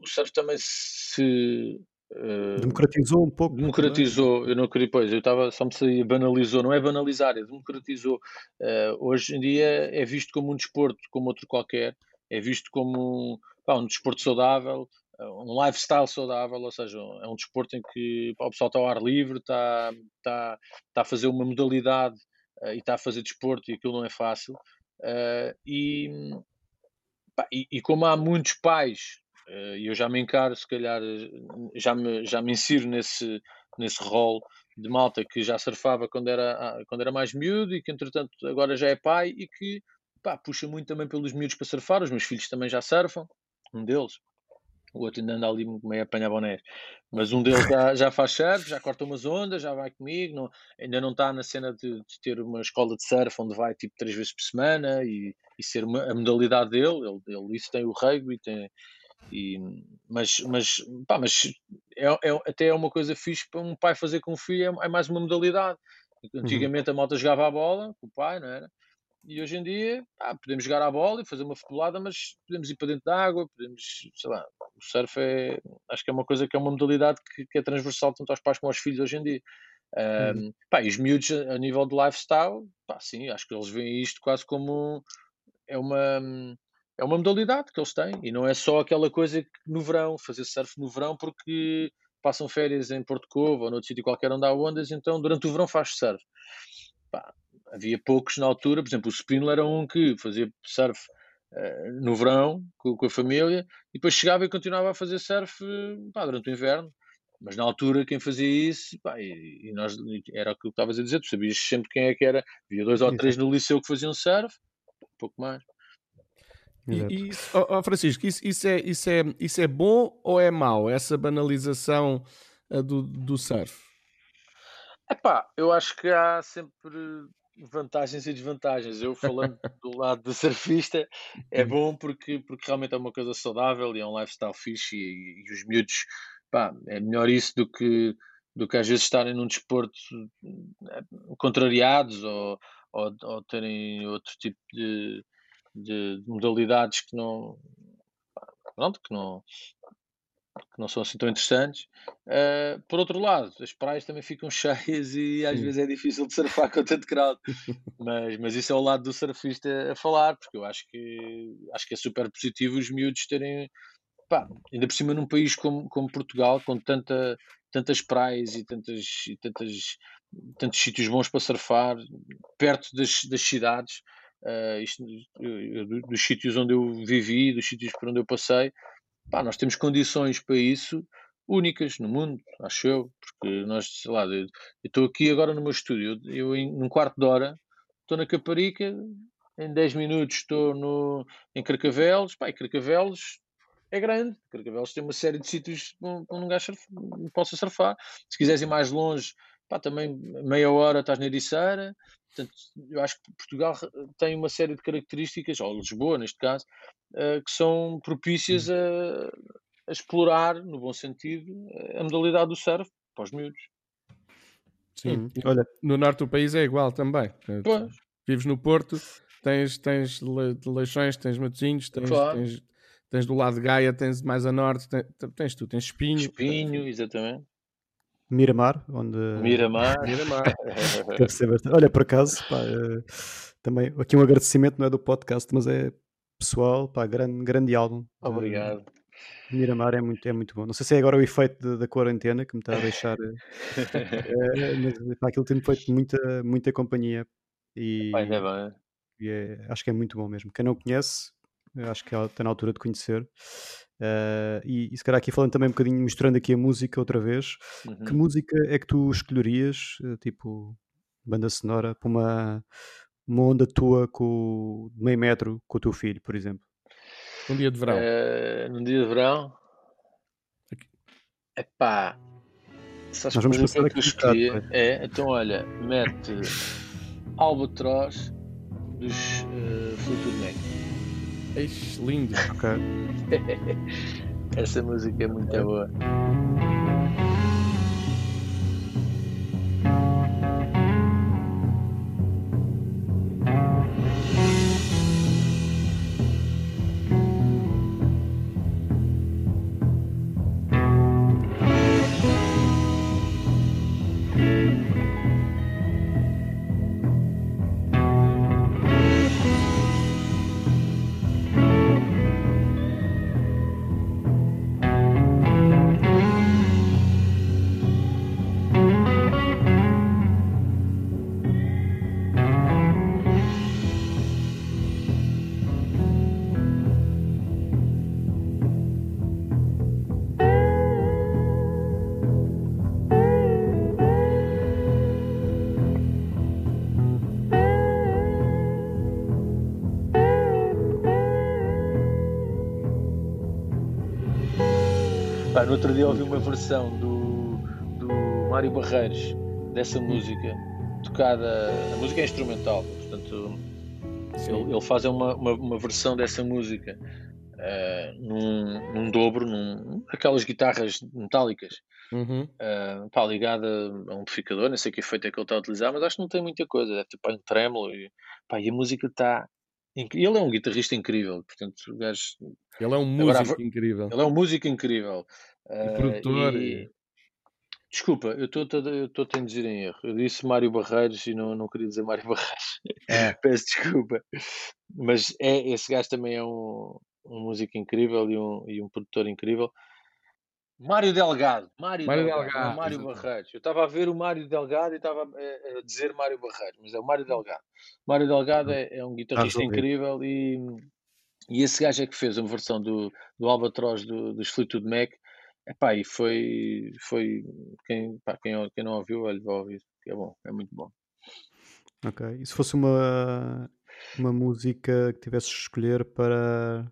[SPEAKER 3] o surf também se.
[SPEAKER 1] Uh, democratizou um pouco.
[SPEAKER 3] Democratizou, é? eu não queria, pois, eu estava, só me saía, banalizou, não é banalizar, é democratizou. Uh, hoje em dia é visto como um desporto, como outro qualquer, é visto como pá, um desporto saudável, um lifestyle saudável, ou seja, é um desporto em que o pessoal está ao ar livre, está, está, está a fazer uma modalidade uh, e está a fazer desporto e aquilo não é fácil. E, pá, e, e, como há muitos pais, e eu já me encaro, se calhar, já me, já me insiro nesse, nesse rol de malta que já surfava quando era, ah, quando era mais miúdo e que entretanto agora já é pai e que pá, puxa muito também pelos miúdos para surfar, os meus filhos também já surfam, um deles, o outro ainda anda ali meio a apanhar bonés. Mas um deles já, já faz surf, já corta umas ondas, já vai comigo, não, ainda não está na cena de, de, ter uma escola de surf onde vai tipo três vezes por semana e, e ser uma, a modalidade dele. Ele, ele isso tem o rugby, tem, e, mas, mas, pá, mas é, é, até é uma coisa fixe para um pai fazer com o filho, é, é mais uma modalidade. Uhum. Antigamente uhum. a malta jogava a bola com o pai, não era? E hoje em dia ah, podemos jogar a bola e fazer uma futebolada, mas podemos ir para dentro da água, podemos, sei lá, o surf é, acho que é uma coisa que é uma modalidade que, que é transversal tanto aos pais como aos filhos hoje em dia. Um, hum. pá, e os miúdos a nível de lifestyle, pá, sim, acho que eles veem isto quase como é uma, é uma modalidade que eles têm e não é só aquela coisa que no verão, fazer surf no verão porque passam férias em Porto Covo ou noutro sítio qualquer onde há ondas, então durante o verão faz surf. Pá, havia poucos na altura, por exemplo, o Spindle era um que fazia surf uh, no verão com, com, a família e depois chegava e continuava a fazer surf pá, durante o inverno. Mas na altura quem fazia isso, pá, e, e, nós, era o que estavas a dizer, tu sabias sempre quem é que era. Havia dois ou três no liceu que faziam surf, um pouco mais.
[SPEAKER 2] E, e oh, Francisco, isso, isso, é, isso, é, isso é bom ou é mau, essa banalização uh, do, do surf?
[SPEAKER 3] Epá, eu acho que há sempre vantagens e desvantagens. Eu falando do lado do surfista, é uhum. bom porque, porque realmente é uma coisa saudável e é um lifestyle fixe e, e os miúdos, pá, é melhor isso do que, do que às vezes estarem num desporto eh, contrariados ou, ou, ou terem outro tipo de, de, modalidades que não, pronto, que não, que não são assim tão interessantes. Uh, por outro lado, as praias também ficam cheias e às
[SPEAKER 1] Sim.
[SPEAKER 3] vezes é difícil de surfar com tanto crowd. mas, mas isso é o lado do surfista a falar, porque eu acho que, acho que é super positivo os miúdos terem, pá, ainda por cima num país como, como Portugal, com tanta, tantas praias e, tantas, e tantas, tantos sítios bons para surfar, perto das, das cidades. Uh, isto, dos sítios onde eu vivi, dos sítios por onde eu passei, pá, nós temos condições para isso únicas no mundo, acho eu, porque nós, sei lá, eu estou aqui agora no meu estúdio, eu num quarto de hora estou na Caparica, em 10 minutos estou no, em Carcavelos, pá, e Carcavelos é grande, Carcavelos tem uma série de sítios onde um gajo possa surfar, se quiseres ir mais longe, pá, também meia hora estás na Ericeira, Portanto, eu acho que Portugal tem uma série de características, ou Lisboa neste caso, uh, que são propícias a, a, explorar, no bom sentido, a modalidade do surf para os miúdos.
[SPEAKER 2] Sim, hum, olha, no norte do país é igual também.
[SPEAKER 3] Pois.
[SPEAKER 2] Vives no Porto, tens, tens Leixões, tens Matosinhos, tens, claro. tens, tens, do lado de Gaia, tens mais a norte, tens, tens tu, tens Espinho.
[SPEAKER 3] Espinho, exatamente.
[SPEAKER 1] Miramar, onde.
[SPEAKER 3] Miramar.
[SPEAKER 2] Miramar.
[SPEAKER 1] Deve ser bastante. Olha, por acaso, pá, uh, também aqui um agradecimento, não é do podcast, mas é pessoal, pá, grande, grande álbum.
[SPEAKER 3] Obrigado.
[SPEAKER 1] Uh, Miramar é muito, é muito bom. Não sei se é agora o efeito da quarentena que me está a deixar. uh, mas pá, aquilo tem feito muita, muita companhia. E,
[SPEAKER 3] Ainda bem.
[SPEAKER 1] E é, acho que é muito bom mesmo. Quem não conhece, acho que está na altura de conhecer. Uh, e, e se calhar aqui falando também um bocadinho, misturando aqui a música outra vez, uhum. que música é que tu escolherias, uh, tipo banda sonora, para uma, uma onda tua com meio metro com o teu filho, por exemplo?
[SPEAKER 2] Um dia de verão.
[SPEAKER 3] Uh, num dia de verão. é pá
[SPEAKER 1] Nós vamos passar aqui
[SPEAKER 3] que eu. É, então olha, mete Albatroz dos uh, Fleetwood Mac.
[SPEAKER 2] Eixe, lindo.
[SPEAKER 1] Ok.
[SPEAKER 3] Essa música é muito boa. Pá, no outro dia ouvi uma versão do, do Mário Barreiros dessa música, tocada. A música é instrumental, portanto, ele, ele, faz uma, uma, uma, versão dessa música uh, num, num, dobro, num, aquelas guitarras metálicas,
[SPEAKER 2] uhum.
[SPEAKER 3] uh, pá, ligada a um amplificador, não sei que efeito é que ele está a utilizar, mas acho que não tem muita coisa, é tipo um tremolo e, pá, e a música está ele é um guitarrista incrível, portanto, o gajo.
[SPEAKER 2] Ele é um músico Agora, incrível.
[SPEAKER 3] Ele é um músico incrível.
[SPEAKER 2] E uh, produtor.
[SPEAKER 3] E... Desculpa, eu estou a induzir em erro. Eu disse Mário Barreiros e não, não queria dizer Mário Barreiros.
[SPEAKER 2] É.
[SPEAKER 3] Peço desculpa. Mas é, esse gajo também é um, um músico incrível e um, e um produtor incrível. Mário Delgado. Mário,
[SPEAKER 2] Mário
[SPEAKER 3] Delgado.
[SPEAKER 2] Delgado
[SPEAKER 3] Mário Barreiros. Eu estava a ver o Mário Delgado e estava a, a dizer Mário Barreiros, mas é o Mário Delgado. Mário Delgado é, é um guitarrista incrível e, e esse gajo é que fez uma versão do, do Albatroz do, dos Fleetwood Mac. Epá, e foi, foi quem, pá, quem, quem não ouviu, ele vai ouvir. É bom, é muito bom.
[SPEAKER 1] Ok. E se fosse uma, uma música que tivesse de escolher para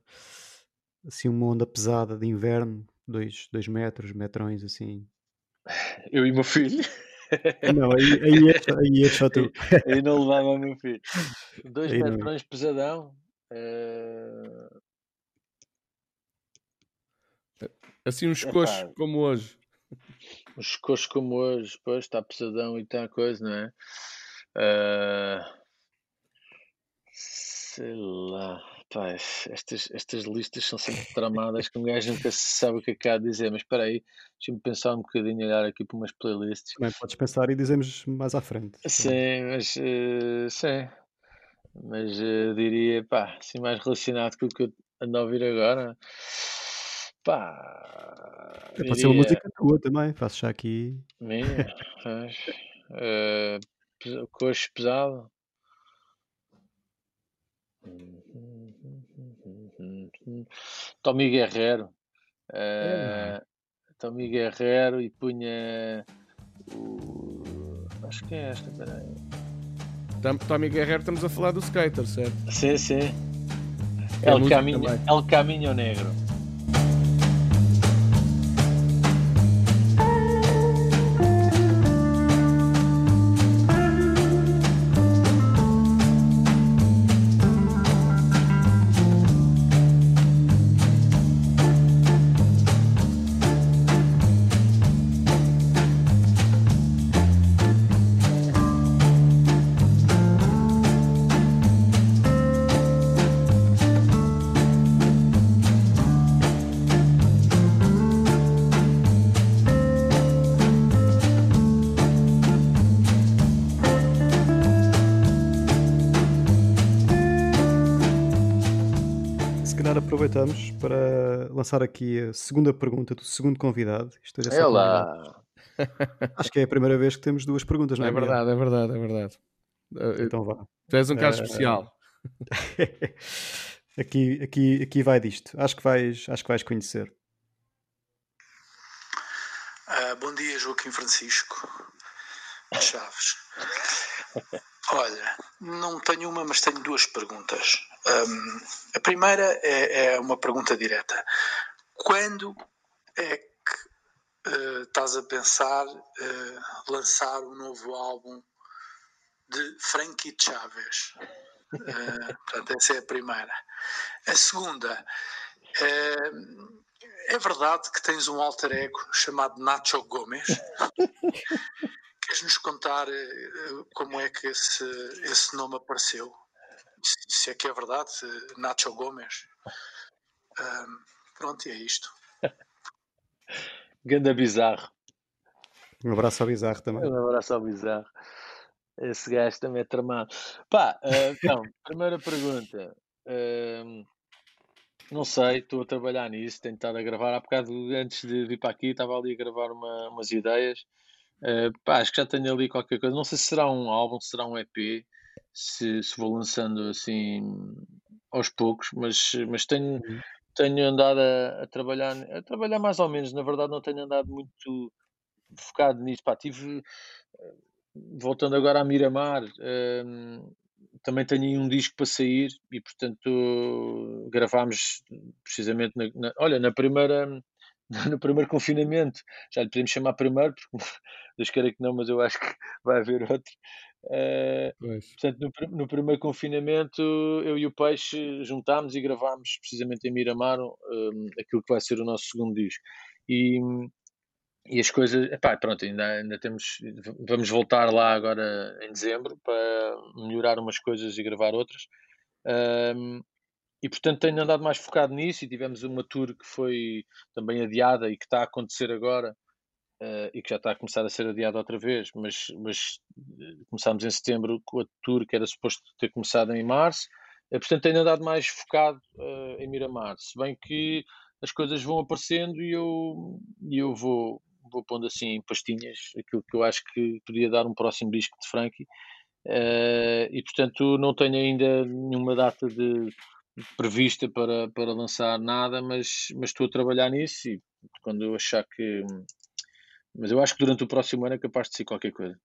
[SPEAKER 1] assim uma onda pesada de inverno, dois, dois metros, metrões assim.
[SPEAKER 3] Eu e meu filho.
[SPEAKER 1] Não, aí, aí, é, só, aí é só tu.
[SPEAKER 3] Aí não levava o meu filho. Dois aí metrões não. pesadão. Uh...
[SPEAKER 2] Assim uns é coxos pá. como hoje.
[SPEAKER 3] Uns coxos como hoje, pois está pesadão e a coisa, não é? Uh... Sei lá. pá, estas, estas listas são sempre tramadas que um gajo nunca sabe o que é que há a dizer, mas espera aí, deixa-me pensar um bocadinho, olhar aqui para umas playlists.
[SPEAKER 1] Também podes pensar e dizemos mais à frente.
[SPEAKER 3] Sim, mas uh, sim, mas uh, diria, pá, assim mais relacionado com o que eu ando a ouvir agora, pá,
[SPEAKER 1] é, pode ser uma música tua também, faço já aqui.
[SPEAKER 3] Minha, uh, coxo pesado. Tommy Guerreiro. Uh, Tommy Guerreiro e punha o. Acho que é esta, peraí.
[SPEAKER 2] Tommy Guerreiro, estamos a falar do skater, certo?
[SPEAKER 3] Sim, sim. É El, caminho, El Caminho Negro.
[SPEAKER 1] Aproveitamos para lançar aqui a segunda pergunta do segundo convidado.
[SPEAKER 3] Isto é, é lá.
[SPEAKER 1] Acho que é a primeira vez que temos duas perguntas, não é?
[SPEAKER 2] É verdade, é verdade, é verdade.
[SPEAKER 1] Então vá.
[SPEAKER 2] Tu és um caso uh... especial.
[SPEAKER 1] aqui, aqui, aqui vai disto. Acho que vais, acho que vais conhecer.
[SPEAKER 5] Uh, bom dia, Joaquim Francisco Chaves. Olha, não tenho uma, mas tenho duas perguntas. Um, a primeira é, é, uma pergunta direta. Quando é que uh, estás a pensar uh, lançar um novo álbum de Frankie Chaves? Uh, portanto, essa é a primeira. A segunda, é verdade que tens um alter ego chamado Nacho Gomes? Queres nos contar como é que esse, esse nome apareceu? se é que é verdade, Nacho Gomes. Um, pronto, e é isto.
[SPEAKER 3] Ganda bizarro.
[SPEAKER 1] Um abraço ao bizarro também.
[SPEAKER 3] Um abraço ao bizarro. Esse gajo também é tramado. Pá, uh, então, primeira pergunta. Uh, não sei, estou a trabalhar nisso, tenho estado a gravar. Há bocado, antes de vir para aqui, estava ali a gravar uma, umas ideias. Uh, pá, acho que já tenho ali qualquer coisa. Não sei se será um álbum, se será um EP se, se vou lançando assim aos poucos, mas, mas tenho, uhum. tenho andado a, a, trabalhar, a trabalhar mais ou menos, na verdade não tenho andado muito focado nisso, pá, tive voltando agora a Miramar, um, também tenho aí um disco para sair e portanto gravámos precisamente na, na, olha, na primeira no primeiro confinamento, já lhe podemos chamar primeiro, porque Deus queira que não, mas eu acho que vai haver outro. Uh, portanto, no, no, primeiro confinamento, eu e o Peixe juntámos e gravámos precisamente em Miramar um, aquilo que vai ser o nosso segundo disco. E, e as coisas, epá, pronto, ainda, ainda temos, vamos voltar lá agora em dezembro para melhorar umas coisas e gravar outras. Um, e portanto tenho andado mais focado nisso e tivemos uma tour que foi também adiada e que está a acontecer agora uh, e que já está a começar a ser adiado outra vez, mas, mas uh, começámos em setembro com a tour que era suposto ter começado em março, uh, portanto tenho andado mais focado em Miramar, se bem que as coisas vão aparecendo e eu, e eu vou, vou pondo assim em pastinhas aquilo que eu acho que podia dar um próximo disco de Frankie. e portanto não tenho ainda nenhuma data de prevista para, para lançar nada, mas, mas estou a trabalhar nisso e quando eu achar que mas eu acho que durante o próximo ano é capaz de ser qualquer coisa.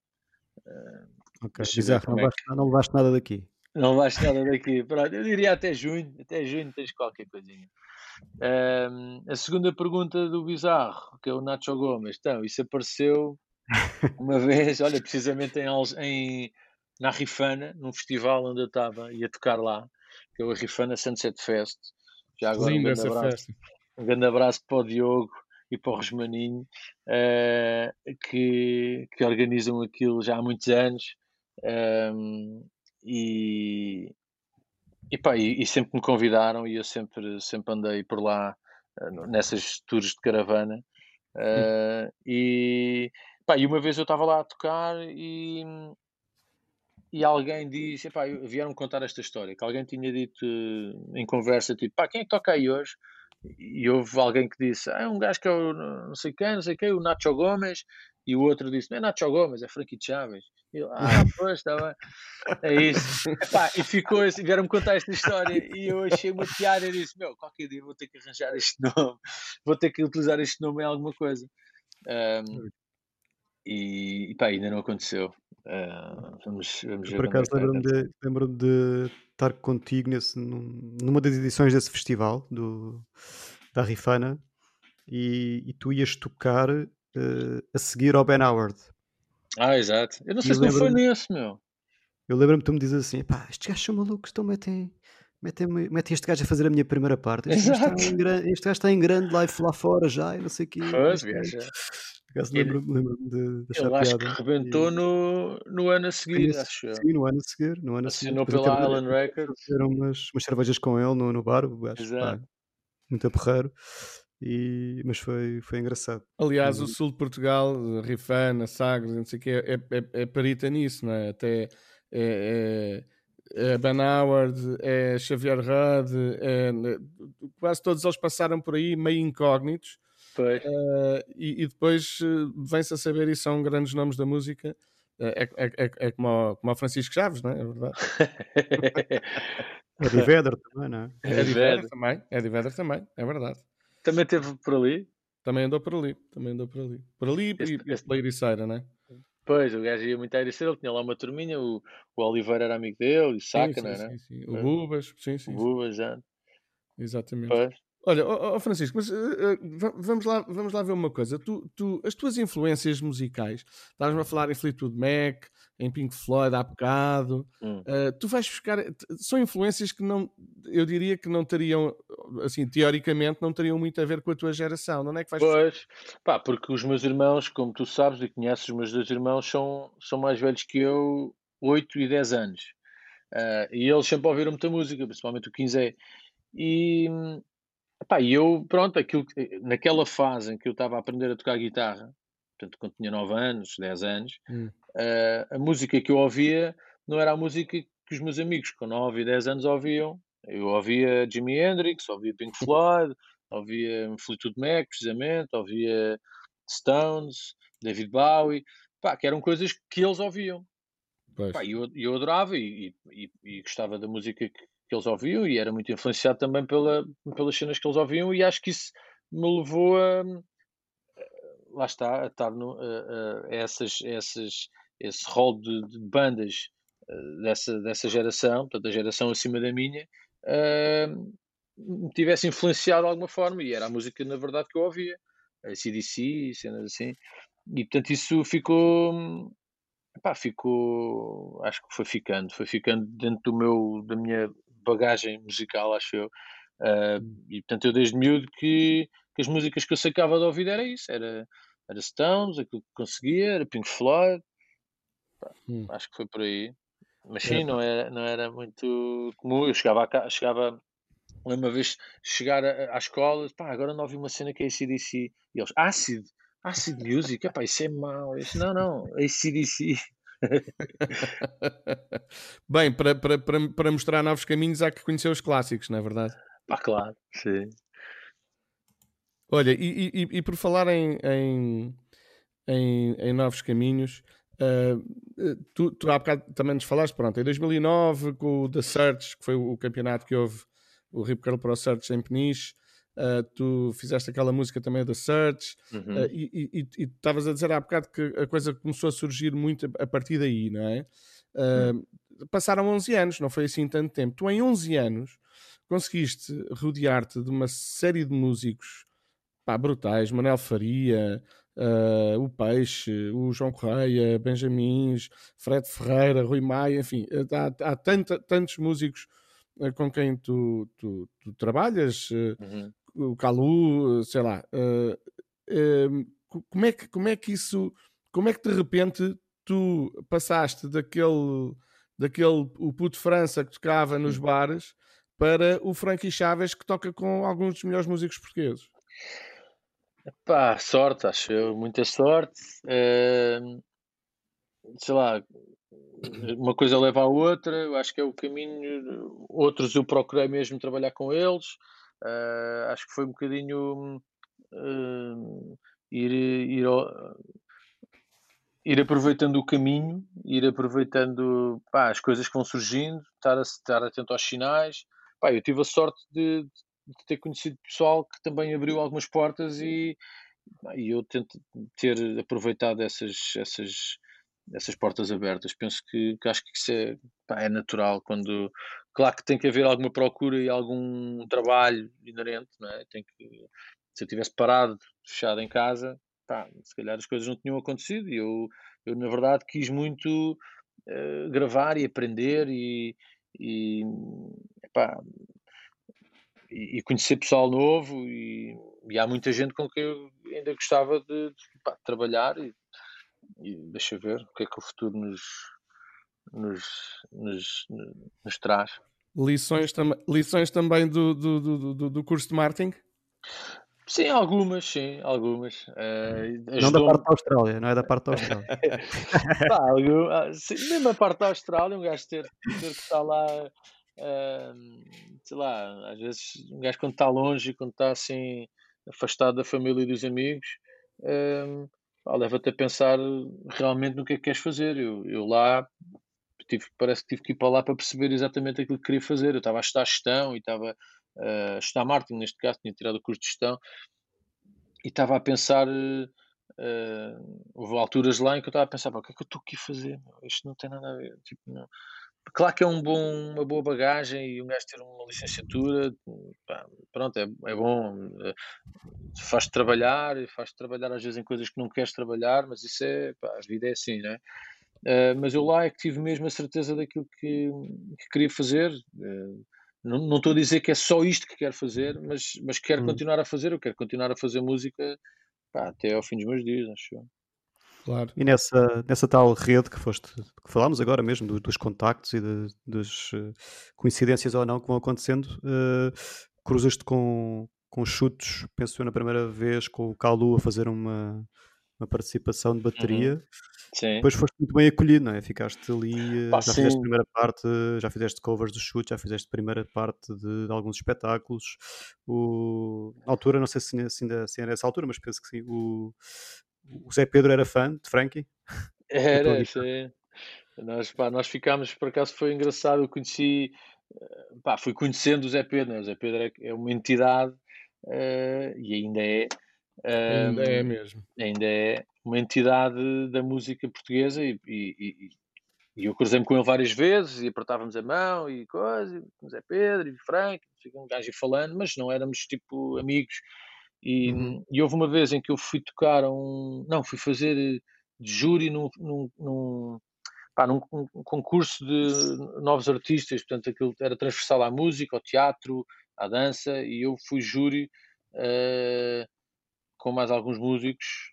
[SPEAKER 1] Uh, ok, Bizarro, não, é que... não levaste nada daqui.
[SPEAKER 3] Não levaste nada daqui. Pronto, eu diria até junho. Até junho tens qualquer coisinha. A segunda pergunta do Bizarro, que é o Nacho Gomes. Então, isso apareceu uma vez, olha, precisamente em, em, na Rifana, num festival onde eu estava, ia tocar lá, que é o Rifana Sunset Fest. Já agora um grande, abraço, um grande abraço para o Diogo e para o Rosmaninho, uh, que, que organizam aquilo já há muitos anos. Um, ehm, e, e, pá, e, e, sempre me convidaram e eu sempre, sempre andei por lá uh, nessas tours de caravana. Uh, e, pá, e uma vez eu estava lá a tocar e, e alguém disse, pá, vieram contar esta história, que alguém tinha dito em conversa, tipo, pá, quem é que toca aí hoje? E houve alguém que disse, ah, é um gajo que é o não sei quem, não sei quem, o Nacho Gomes, e o outro disse, não é Nacho Gomes, é Frankie Chaves. E eu, ah, pois, está bem. É isso. Epá, e ficou assim, vieram-me contar esta história e eu achei uma piada e disse, meu, qualquer dia vou ter que arranjar este nome, vou ter que utilizar este nome em alguma coisa. Um, e pá, ainda não aconteceu. Uh, vamos, vamos ver.
[SPEAKER 1] Por acaso é lembro-me de, lembro de estar contigo nesse, numa das edições desse festival do, da Rifana e, e tu ias tocar uh, a seguir ao Ben Howard.
[SPEAKER 3] Ah, exato. Eu não sei e se não foi nesse, meu.
[SPEAKER 1] Eu lembro-me que tu me dizes assim: pá, estes gajos são malucos, então metem, metem, metem este gajo a fazer a minha primeira parte. Este, gajo está, em grande, este gajo está em grande live lá fora já e não sei o quê.
[SPEAKER 3] Pois, viaja.
[SPEAKER 1] Lembro-me lembro de, de
[SPEAKER 3] Ele acho que rebentou e... no, no ano a seguir, sim, acho
[SPEAKER 1] Sim, no ano a seguir. No ano
[SPEAKER 3] Assinou a seguir. pela Island Records.
[SPEAKER 1] Fizeram umas, umas cervejas com ele no, no bar, o gajo, pá, muito aperreiro. E, mas foi, foi engraçado.
[SPEAKER 2] Aliás, o sul de Portugal, Rifana, Sagres, não sei o que, é, é, é parita nisso, não é? Até é, é, é Ben Howard, é Xavier Rudd, é, quase todos eles passaram por aí meio incógnitos. Uh, e, e, depois uh, vem-se a saber e são grandes nomes da música. Uh, é, é, é, é, como, o, como o Francisco Chaves, não é? É verdade.
[SPEAKER 1] Eddie Vedder também, não é?
[SPEAKER 2] Eddie Vedder também, Eddie Vedder também, é verdade.
[SPEAKER 3] Também teve por ali?
[SPEAKER 2] Também andou por ali, também andou por ali. Por ali este, e, este... pela Ericeira, não é?
[SPEAKER 3] Pois, o gajo ia muito à Ericeira, ele tinha lá uma turminha, o, o Oliveira era amigo dele, e Saca, não é? Sim,
[SPEAKER 2] sim. O Bubas, sim, sim.
[SPEAKER 3] O Bubas, já.
[SPEAKER 2] Exatamente. Pois. Olha, oh, oh Francisco, mas uh, uh, vamos, lá, vamos lá ver uma coisa. Tu, tu, as tuas influências musicais, estás-me a falar em Fleetwood Mac, em Pink Floyd há bocado, hum. uh, tu vais buscar. São influências que não, eu diria que não teriam, assim, teoricamente, não teriam muito a ver com a tua geração. Não é que vais
[SPEAKER 3] Pois, pá, porque os meus irmãos, como tu sabes e conheces, os meus dois irmãos são, são mais velhos que eu, 8 e 10 anos. e eles sempre ouviram muita música, principalmente o 15 E, Epá, e eu, pronto, aquilo, naquela fase em que eu estava a aprender a tocar guitarra, portanto, quando tinha 9 anos, 10 anos, hum. uh, a música que eu ouvia não era a música que os meus amigos com 9 e 10 anos ouviam. Eu ouvia Jimi Hendrix, ouvia Pink Floyd, ouvia Fleetwood Mac, precisamente, ouvia Stones, David Bowie, pá, que eram coisas que eles ouviam. E eu, eu adorava e, e, e, gostava da música que, que eles ouviam e era muito influenciado também pela, pelas cenas que eles ouviam e acho que isso me levou a lá está, a estar no, a, a essas, essas, esse rol de, de bandas uh, dessa, dessa geração, portanto a geração acima da minha, uh, me tivesse influenciado de alguma forma e era a música na verdade que eu ouvia, a CDC, cenas assim, e portanto isso ficou Epá, ficou, acho que foi ficando, foi ficando dentro do meu, da minha bagagem musical, acho eu. Uh, e portanto, eu desde miúdo que, que, as músicas que eu sacava de ouvido era isso: era, era Stones, aquilo que conseguia, era Pink Floyd. Pá, hum. Acho que foi por aí. Mas sim, é. não, era, não era muito comum. Eu chegava, a, chegava uma vez chegar à escola, pá, agora não ouvi uma cena que é ACDC. E eles, Acid, Acid Music, epá, isso é mau. Eu disse, não, não, ACDC.
[SPEAKER 2] Bem, para, para, para, para mostrar novos caminhos há que conhecer os clássicos, não é verdade?
[SPEAKER 3] Pá, claro, sim.
[SPEAKER 2] Olha, e, e, e por falar em, em, em, em novos caminhos, uh, tu, tu há bocado também nos falaste, pronto, em 2009 com o The Search, que foi o campeonato que houve, o Rip Curl Pro Search em Peniche, Uh, tu fizeste aquela música também da Search uhum. uh, e estavas a dizer há bocado que a coisa começou a surgir muito a, a partir daí, não é? Uh, uhum. Passaram 11 anos, não foi assim tanto tempo. Tu, em 11 anos, conseguiste rodear-te de uma série de músicos pá, brutais: Manel Faria, o Peixe, o João Correia, Benjamins, Fred Ferreira, Rui Maia, enfim, há, há tanta, tantos músicos com quem tu, tu, tu trabalhas, uhum o Calu, sei lá. Uh, uh, como, é que, como é que isso. Como é que de repente tu passaste daquele, daquele o puto França que tocava nos bares para o Frankie Chaves que toca com alguns dos melhores músicos portugueses?
[SPEAKER 3] Pá, sorte, acho eu, muita sorte. Uh, sei lá, uma coisa leva à outra, eu acho que é o caminho. Outros eu procurei mesmo trabalhar com eles. Uh, acho que foi um bocadinho uh, ir, ir, ir aproveitando o caminho, ir aproveitando pá, as coisas que vão surgindo, estar, a, estar atento aos sinais. Pá, eu tive a sorte de, de ter conhecido pessoal que também abriu algumas portas e, e eu tento ter aproveitado essas, essas, essas portas abertas. Penso que, que acho que isso é, pá, é natural quando claro que tem que haver alguma procura e algum trabalho inerente, não é? Tem que se eu tivesse parado, fechado em casa, pá, se calhar as coisas não tinham acontecido e eu, eu na verdade quis muito uh, gravar e aprender e, e, epá, e, e, conhecer pessoal novo e, e, há muita gente com quem eu ainda gostava de, de pá, trabalhar e, e deixa ver o que é que o futuro nos, nos, nos, nos traz.
[SPEAKER 2] Lições, tam lições também do, do, do, do curso de marketing?
[SPEAKER 3] Sim, algumas, sim, algumas. Uh,
[SPEAKER 1] não da parte da Austrália, não é da parte da Austrália.
[SPEAKER 3] Pá, algum, ah, sim, mesmo a parte da Austrália, um gajo ter, ter que estar lá, uh, sei lá, às vezes um gajo quando está longe, quando está assim afastado da família e dos amigos, uh, leva-te a pensar realmente no que é que queres fazer. Eu, eu lá tive, parece que tive que ir para lá para perceber exatamente aquilo que queria fazer. Eu estava a estudar gestão e estava uh, estudar marketing, neste caso, tinha tirado o curso de gestão e estava a pensar. Uh, houve alturas lá em que eu estava a pensar: o que é que eu estou aqui a fazer? Isto não tem nada a ver. Tipo, não. Claro que é um bom, uma boa bagagem e um gajo ter uma licenciatura, pá, pronto, é, é bom, é, faz-te trabalhar, faz-te trabalhar às vezes em coisas que não queres trabalhar, mas isso é, pá, a vida é assim, né? Uh, mas eu lá é que tive mesmo a certeza daquilo que, que queria fazer. Uh, não, não estou a dizer que é só isto que quero fazer, mas, mas quero hum. continuar a fazer. Eu quero continuar a fazer música pá, até ao fim dos meus dias, acho eu.
[SPEAKER 1] Claro. E nessa, nessa tal rede que foste, que falámos agora mesmo, do, dos contactos e de, das uh, coincidências ou não que vão acontecendo, uh, cruzas-te com, com chutes, penso eu na primeira vez, com o Calu a fazer uma, uma participação de bateria. Uhum. Sim. Depois foste muito bem acolhido, não é? Ficaste ali, Pá, já sim. fizeste a primeira parte, já fizeste covers do chute, já fizeste a primeira parte de, de alguns espetáculos. O, na altura, não sei se, se ainda se era nessa altura, mas penso que sim. O, o Zé Pedro era fã de Frankie?
[SPEAKER 3] Era, sim. Nós, pá, nós ficámos, por acaso foi engraçado, eu conheci, eh, pá, fui conhecendo o Zé Pedro, né? o Zé Pedro é, é uma entidade uh, e ainda é.
[SPEAKER 2] Um, ainda é mesmo.
[SPEAKER 3] Ainda é uma entidade da música portuguesa e, e, e eu cruzei-me com ele várias vezes e apertávamos a mão e coisa, com Zé Pedro e Frank, um gajo falando, mas não éramos tipo amigos. E, uhum. e, houve uma vez em que eu fui tocar um. Não, fui fazer de júri num, num, num, pá, num, um concurso de novos artistas, portanto aquilo era transversal à música, ao teatro, à dança, e eu fui júri. Uh, com mais alguns músicos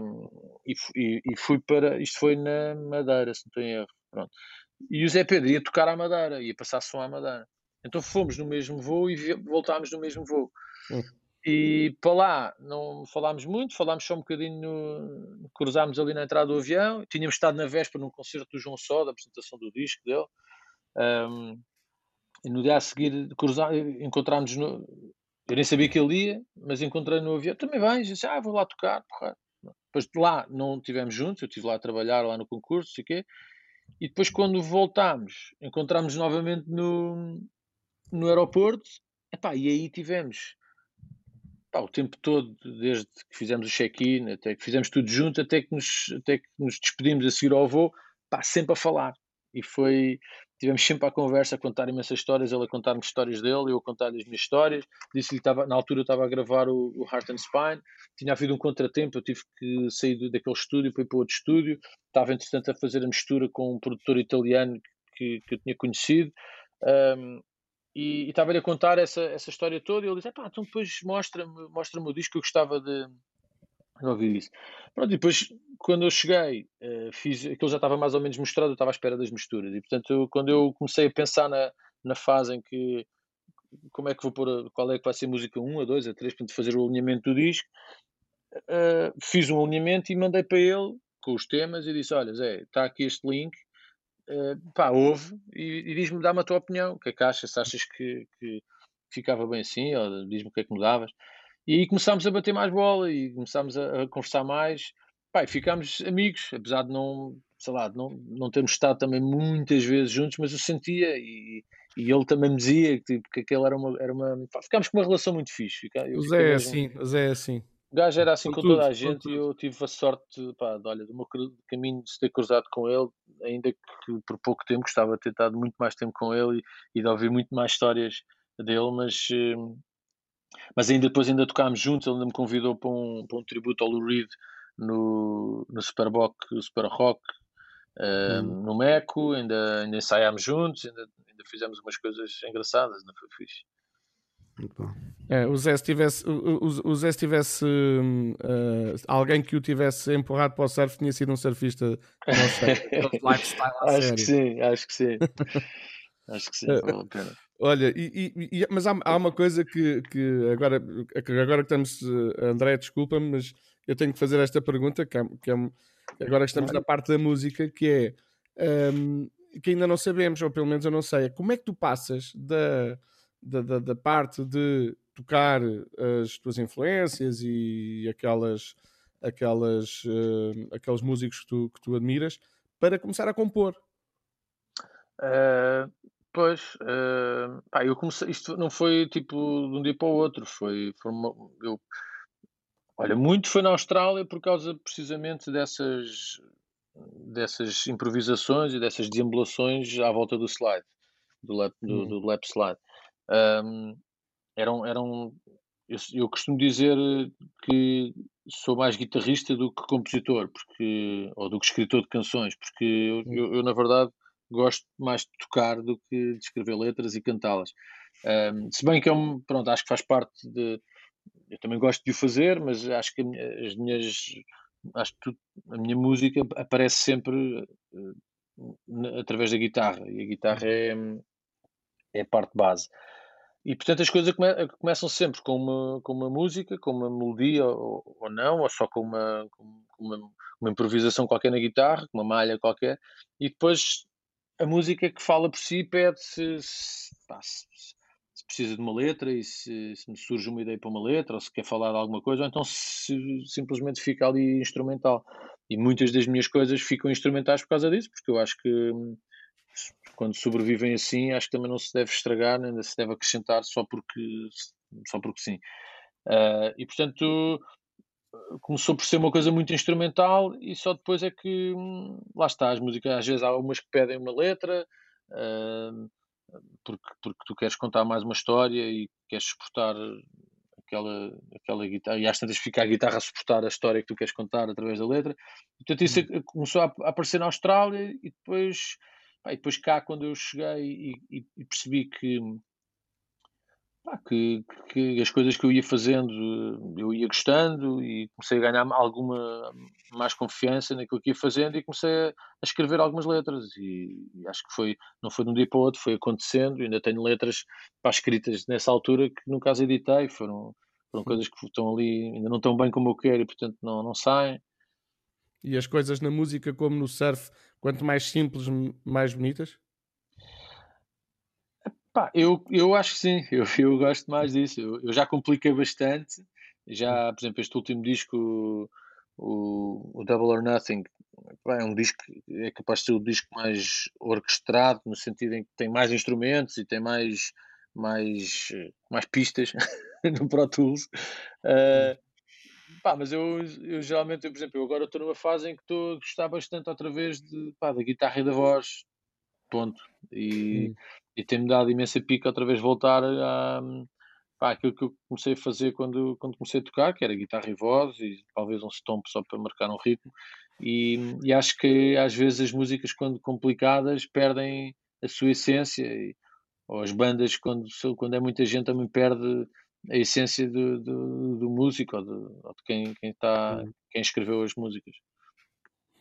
[SPEAKER 3] um, e, e, e, fui para. Isto foi na Madeira, se não tenho erro. Pronto. E o Zé Pedro ia tocar à Madeira, ia passar som à Madeira. Então fomos no mesmo voo e voltámos no mesmo voo. Hum. E para lá não falámos muito, falámos só um bocadinho, no, cruzámos ali na entrada do avião. Tínhamos estado na véspera num concerto do João Só, da apresentação do disco dele. Um, e no dia a seguir encontrámos no, eu nem sabia que ele ia, mas encontrei no avião, também vais, disse, ah, vou lá tocar, porra. Depois de lá não estivemos juntos, eu estive lá a trabalhar, lá no concurso, sei quê. E depois quando voltámos, encontramos novamente no, no aeroporto, epá, e aí tivemos o tempo todo, desde que fizemos o check-in, até que fizemos tudo junto, até que nos, até que nos despedimos a seguir ao voo, pá, sempre a falar. E foi, tivemos sempre a conversa a contar imensas histórias, ele a contar-me histórias dele, eu a contar-lhe as minhas histórias. Disse-lhe que na altura eu estava a gravar o, o, Heart and Spine, tinha havido um contratempo, eu tive que sair do, daquele estúdio para ir para outro estúdio. Estava, entretanto, a fazer a mistura com um produtor italiano que, que eu tinha conhecido. Um, e, estava-lhe a contar essa, essa história toda. E ele disse: pá, então depois mostra-me mostra o disco que eu gostava de, ouvir isso. Pronto, e depois, quando eu cheguei, uh, fiz, aquilo já estava mais ou menos mostrado, eu estava à espera das misturas. E, portanto, quando eu comecei a pensar na, na fase em que, como é que vou pôr, qual é que vai ser a música 1, a 2, a 3, para fazer o alinhamento do disco, uh, fiz um alinhamento e mandei para ele com os temas e disse, olha Zé, está aqui este link, uh, pá, ouve e, e diz-me, dá-me a tua opinião, o que é que achas, se achas que, que ficava bem assim, ou diz-me o que é que mudavas. E aí começámos a bater mais bola e começámos a, a conversar mais. Pai, ficámos amigos, apesar de não, sei lá, não, não termos estado também muitas vezes juntos, mas eu sentia e, e ele também me dizia que, tipo, que aquele era uma. Era uma pá, ficámos com uma relação muito fixe.
[SPEAKER 2] Eu o Zé é assim, o Zé é assim.
[SPEAKER 3] O gajo era assim com, com tudo, toda a gente e eu tive a sorte pá, de, olha, do meu caminho de se ter cruzado com ele, ainda que por pouco tempo gostava de ter estado muito mais tempo com ele e, e de ouvir muito mais histórias dele, mas, hum, mas ainda depois ainda tocámos juntos, ele ainda me convidou para um, para um tributo ao Lou Reed no, no Superboc, Super Rock, uh, hum. no Meco, ainda, ainda ensaiámos juntos, ainda, ainda fizemos umas coisas engraçadas, ainda foi fixe.
[SPEAKER 2] É, o Zé se tivesse, o, o, o Zé se tivesse uh, alguém que o tivesse empurrado para o surf, tinha sido um surfista
[SPEAKER 3] lifestyle Acho que sim, acho que sim. acho que sim, vale a pena.
[SPEAKER 2] Olha, e, e, mas há, há, uma coisa que, que agora, agora que estamos, eh, André, desculpa-me, mas eu tenho que fazer esta pergunta, que, é, que é, agora que estamos na parte da música, que é um, que ainda não sabemos, ou pelo menos eu não sei, é como é que tu passas da, da, da, da parte de tocar as tuas influências e aquelas, aquelas, uh, aqueles músicos que tu, que tu admiras para começar a compor?
[SPEAKER 3] Uh, Pois, eh, pá, eu comecei, isto não foi tipo de um dia para o outro, foi, foi uma, eu, olha, muito foi na Austrália por causa precisamente dessas, dessas improvisações e dessas deambulações à volta do slide, do lap, do, hum. do lap slide. Um, eram, eram, eu, eu costumo dizer que sou mais guitarrista do que compositor, porque, ou do que escritor de canções, porque eu, eu, eu na verdade gosto mais de tocar do que de escrever letras e cantá-las. Um, se bem que é um, pronto, acho que faz parte de. Eu também gosto de o fazer, mas acho que as minhas. Acho que a minha música aparece sempre uh, através da guitarra e a guitarra é, é a parte base. E portanto as coisas come, começam sempre com uma, com uma música, com uma melodia ou, ou não, ou só com uma, com uma, uma improvisação qualquer na guitarra, com uma malha qualquer, e depois a música que fala por si pede se, se, se, precisa de uma letra e se, me surge uma ideia para uma letra ou se quer falar de alguma coisa, ou então simplesmente fica ali instrumental. E muitas das minhas coisas ficam instrumentais por causa disso, porque eu acho que hum, quando sobrevivem assim, acho que também não se deve estragar, nem se deve acrescentar só porque, só porque sim. Uh, e portanto, começou por ser uma coisa muito instrumental e só depois é que hum, lá está, as músicas às vezes há umas que pedem uma letra uh, porque, porque tu queres contar mais uma história e queres suportar aquela, aquela guitarra e às tantas fica a guitarra a suportar a história que tu queres contar através da letra portanto isso hum. começou a, aparecer na Austrália e depois, pá, e depois cá quando eu cheguei e, e, e percebi que pá, que, que, as coisas que eu ia fazendo eu ia gostando e comecei a ganhar alguma mais confiança naquilo que ia fazendo e comecei a, escrever algumas letras. E, e, acho que foi não foi de um dia para o outro foi acontecendo. Ainda tenho letras pá, escritas nessa altura que nunca as editei. Foram foram coisas que estão ali ainda não estão bem como eu quero e portanto não não saem.
[SPEAKER 2] E as coisas na música como no surf quanto mais simples mais bonitas
[SPEAKER 3] eu, eu acho que sim, eu, eu gosto mais disso. Eu, eu já compliquei bastante. Já, por exemplo, este último disco, o, o Double or Nothing, é um disco é capaz de ser o disco mais orquestrado, no sentido em que tem mais instrumentos e tem mais, mais, mais pistas no Pro Tools. Uh, pá, mas eu, eu geralmente, eu, por exemplo, eu agora estou numa fase em que estou a gostar bastante outra vez de, pá, da guitarra e da voz. Ponto. E, hum e tem-me dado imensa pica outra vez voltar a, pá, aquilo que eu comecei a fazer quando, quando comecei a tocar, que era guitarra e voz e talvez um stomp só para marcar um ritmo. E, e acho que às vezes as músicas, quando complicadas, perdem a sua essência. E, ou as bandas, quando, quando é muita gente, também perde, a essência do, do, do músico ou de, ou de quem, quem, tá, quem escreveu as músicas.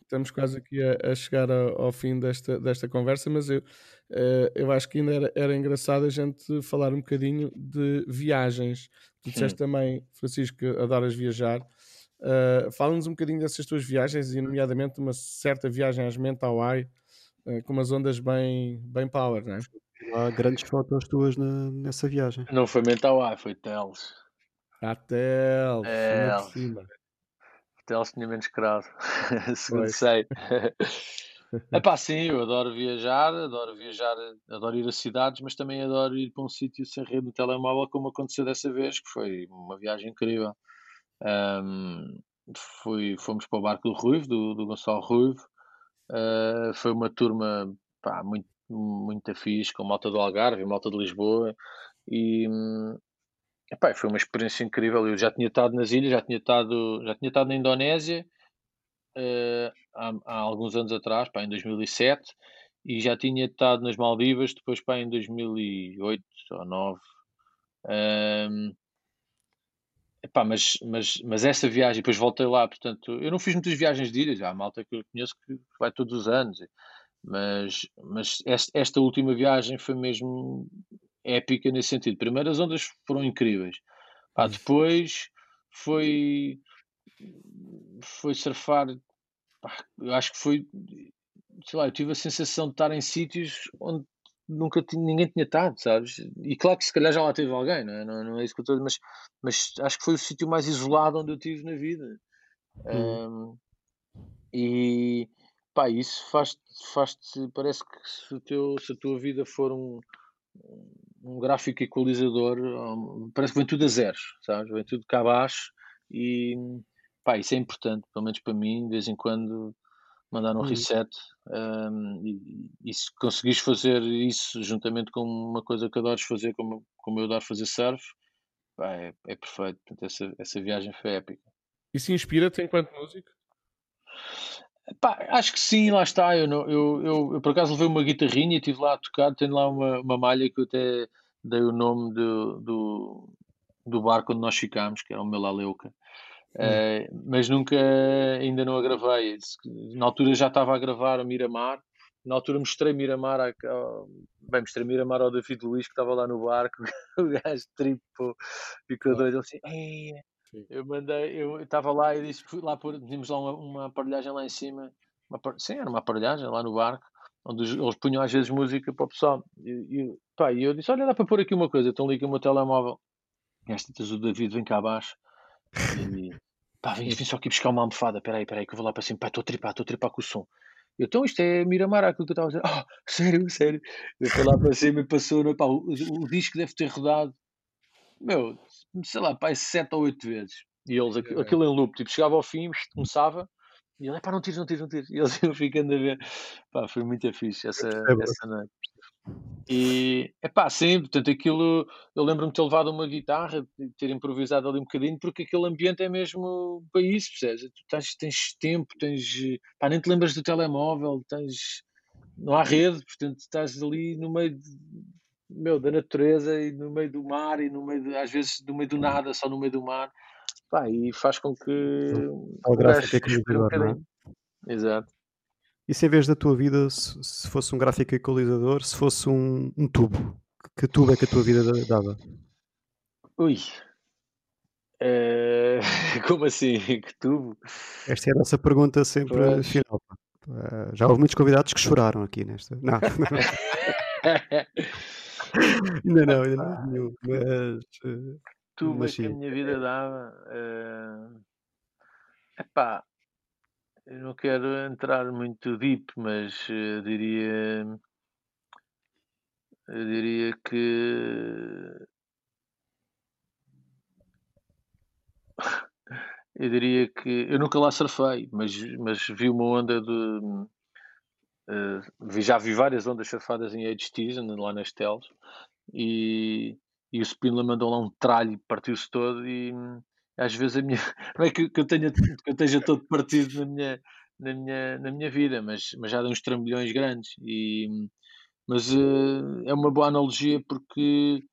[SPEAKER 2] Estamos quase aqui a, a chegar ao, ao, fim desta, desta conversa, mas eu, uh, eu acho que ainda era, era engraçado a gente falar um bocadinho de viagens. Tu disseste também, Francisco, que adoras viajar. Uh, Fala-nos um bocadinho dessas tuas viagens, e nomeadamente uma certa viagem às Mentawai, uh, com umas ondas bem, bem power, não é?
[SPEAKER 1] Há grandes fotos tuas na, nessa viagem.
[SPEAKER 3] Não foi Mentawai, foi Teles.
[SPEAKER 2] Ah, Teles, é.
[SPEAKER 3] Teles tinha menos crado, segundo pois. sei. É pá, sim, eu adoro viajar, adoro viajar, adoro ir a cidades, mas também adoro ir para um sítio sem rede no telemóvel, como aconteceu dessa vez, que foi uma viagem incrível. Um, fui, fomos para o barco do Ruivo, do, do Gonçalo Ruivo. Uh, foi uma turma pá, muito, muito fixe, com malta do Algarve, malta de Lisboa. E, Epá, foi uma experiência incrível. Eu já tinha estado nas ilhas, já tinha estado, já tinha estado na Indonésia uh, há, há, alguns anos atrás, pá, em 2007, e já tinha estado nas Maldivas depois pá, em 2008 ou 2009. Um, epá, mas, mas, mas essa viagem, depois voltei lá, portanto, eu não fiz muitas viagens de ilhas, há malta que eu conheço que vai todos os anos, mas, mas esta última viagem foi mesmo épica nesse sentido. Primeiro, as ondas foram incríveis. Pá, depois foi, foi surfar. Pá, eu acho que foi. Sei lá, eu tive a sensação de estar em sítios onde nunca tinha, ninguém tinha estado, sabes? E claro que se calhar já lá teve alguém, não é, não, não é isso que eu estou mas, mas acho que foi o sítio mais isolado onde eu tive na vida. Hum. Um, e pá, isso faz-te, faz parece que se, teu, se a tua vida for um, um gráfico equalizador, parece que vem tudo a zeros, sabes? Vem tudo cá abaixo e pá, isso é importante, pelo menos para mim, de vez em quando mandar um uhum. reset um, e, e, se conseguires fazer isso juntamente com uma coisa que adoras fazer, como, como eu adoro fazer surf, pá, é, é perfeito. Portanto, essa, essa viagem foi épica.
[SPEAKER 2] E se inspira-te enquanto músico?
[SPEAKER 3] Pá, acho que sim, lá está. Eu, não, eu, eu, eu, por acaso levei uma guitarrinha e estive lá a tocar. Tenho lá uma, uma malha que eu até dei o nome do, do, do barco onde nós ficámos, que era o Melaleuca. Hum. Uh, mas nunca, ainda não a gravei. Na altura já estava a gravar a Miramar. Na altura mostrei Miramar, a, a, bem, mostrei Miramar ao David Luiz que estava lá no barco. o gajo triplo ficou doido. Ele assim, Sim. Eu mandei, eu estava lá e disse, fui lá por, tínhamos lá uma, uma aparelhagem lá em cima, uma, sim, era uma aparelhagem lá no barco, onde eles punham às vezes música para o pessoal. E, e, pá, e eu disse, olha, dá para pôr aqui uma coisa, então liga o meu telemóvel. E esta o David vem cá abaixo e pá, vem, vem só aqui buscar uma almofada, peraí, peraí, que eu vou lá para cima, pá, estou a tripar, estou a tripar com o som. Eu, então isto é Miramar, aquilo que eu estava a dizer. Oh, sério, sério. Eu fui lá para cima e passou, pá, o, o, disco deve ter rodado, meu, sei lá, pai, sete ou oito vezes. E eles, aquilo em loop, tipo, chegava ao fim, começava, e ele, pá, não tires, não tires, não tires. E eles iam ficando a ver. Pá, foi muito fixe essa, é essa noite. E, é pá, sim, portanto, aquilo, eu lembro-me de ter levado uma guitarra, de ter improvisado ali um bocadinho, porque aquele ambiente é mesmo para isso, percebes? Tu tens, tens tempo, tens, pá, nem te lembras do telemóvel, tens, não há rede, portanto, estás ali no meio de, meu, da natureza e no meio do mar e no meio de, às vezes no meio do nada, só no meio do mar. Pá, e faz com que
[SPEAKER 1] o gráfico equalizador, não
[SPEAKER 3] é? Exato.
[SPEAKER 1] E se em vez da tua vida, se, se fosse um gráfico equalizador, se fosse um, um, tubo, que tubo é que a tua vida dava?
[SPEAKER 3] Ui. É... Como assim? Que tubo?
[SPEAKER 1] Esta é a nossa pergunta sempre pois. final. Uh, já houve muitos convidados que choraram aqui nesta. Não, ainda não, ainda não nenhum, mas. Uh,
[SPEAKER 3] tubo mas, que a minha vida dava. Uh... Epá, eu não quero entrar muito deep, mas eu diria. Eu diria que. Eu diria que. Eu nunca lá surfei, mas, mas vi uma onda de. Uh, já vi várias ondas surfadas em HTs, lá nas teles, e, e o Spindler mandou lá um tralho, partiu-se todo e às vezes a minha. Não é que, que, eu, tenha, que eu esteja todo partido na minha, na minha, na minha vida, mas, mas já dei uns trambolhões grandes. E, mas uh, é uma boa analogia porque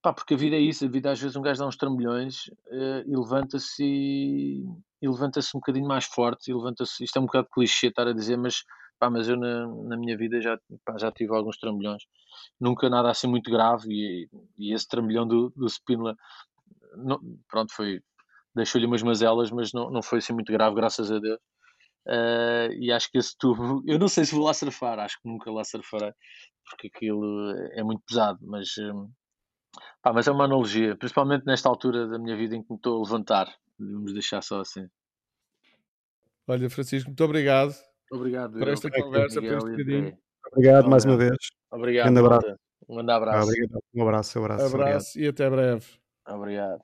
[SPEAKER 3] Pá, porque a vida é isso, a vida às vezes um gajo dá uns trambolhões uh, e levanta-se e, e levanta-se um bocadinho mais forte e levanta-se, isto é um bocado clichê estar a dizer, mas pá, mas eu na, na minha vida já, pá, já tive alguns trambolhões, nunca nada assim muito grave e, e esse trambolhão do, do Spínola, não, pronto, foi, deixou-lhe umas mazelas, mas não, não foi assim muito grave, graças a Deus. Uh, e acho que esse tubo, eu não sei se vou lá surfar, acho que nunca lá surfarei, porque aquilo é muito pesado, mas, um, pá, mas é uma analogia, principalmente nesta altura da minha vida em que me estou a levantar. Vamos deixar só assim.
[SPEAKER 2] Olha, Francisco, muito obrigado.
[SPEAKER 3] Obrigado
[SPEAKER 2] por esta eu, conversa, por este bocadinho.
[SPEAKER 1] Obrigado mais uma vez.
[SPEAKER 3] Obrigado. Um grande abraço. Um grande abraço.
[SPEAKER 1] Um abraço, um abraço.
[SPEAKER 2] Abraço e até breve.
[SPEAKER 3] Obrigado.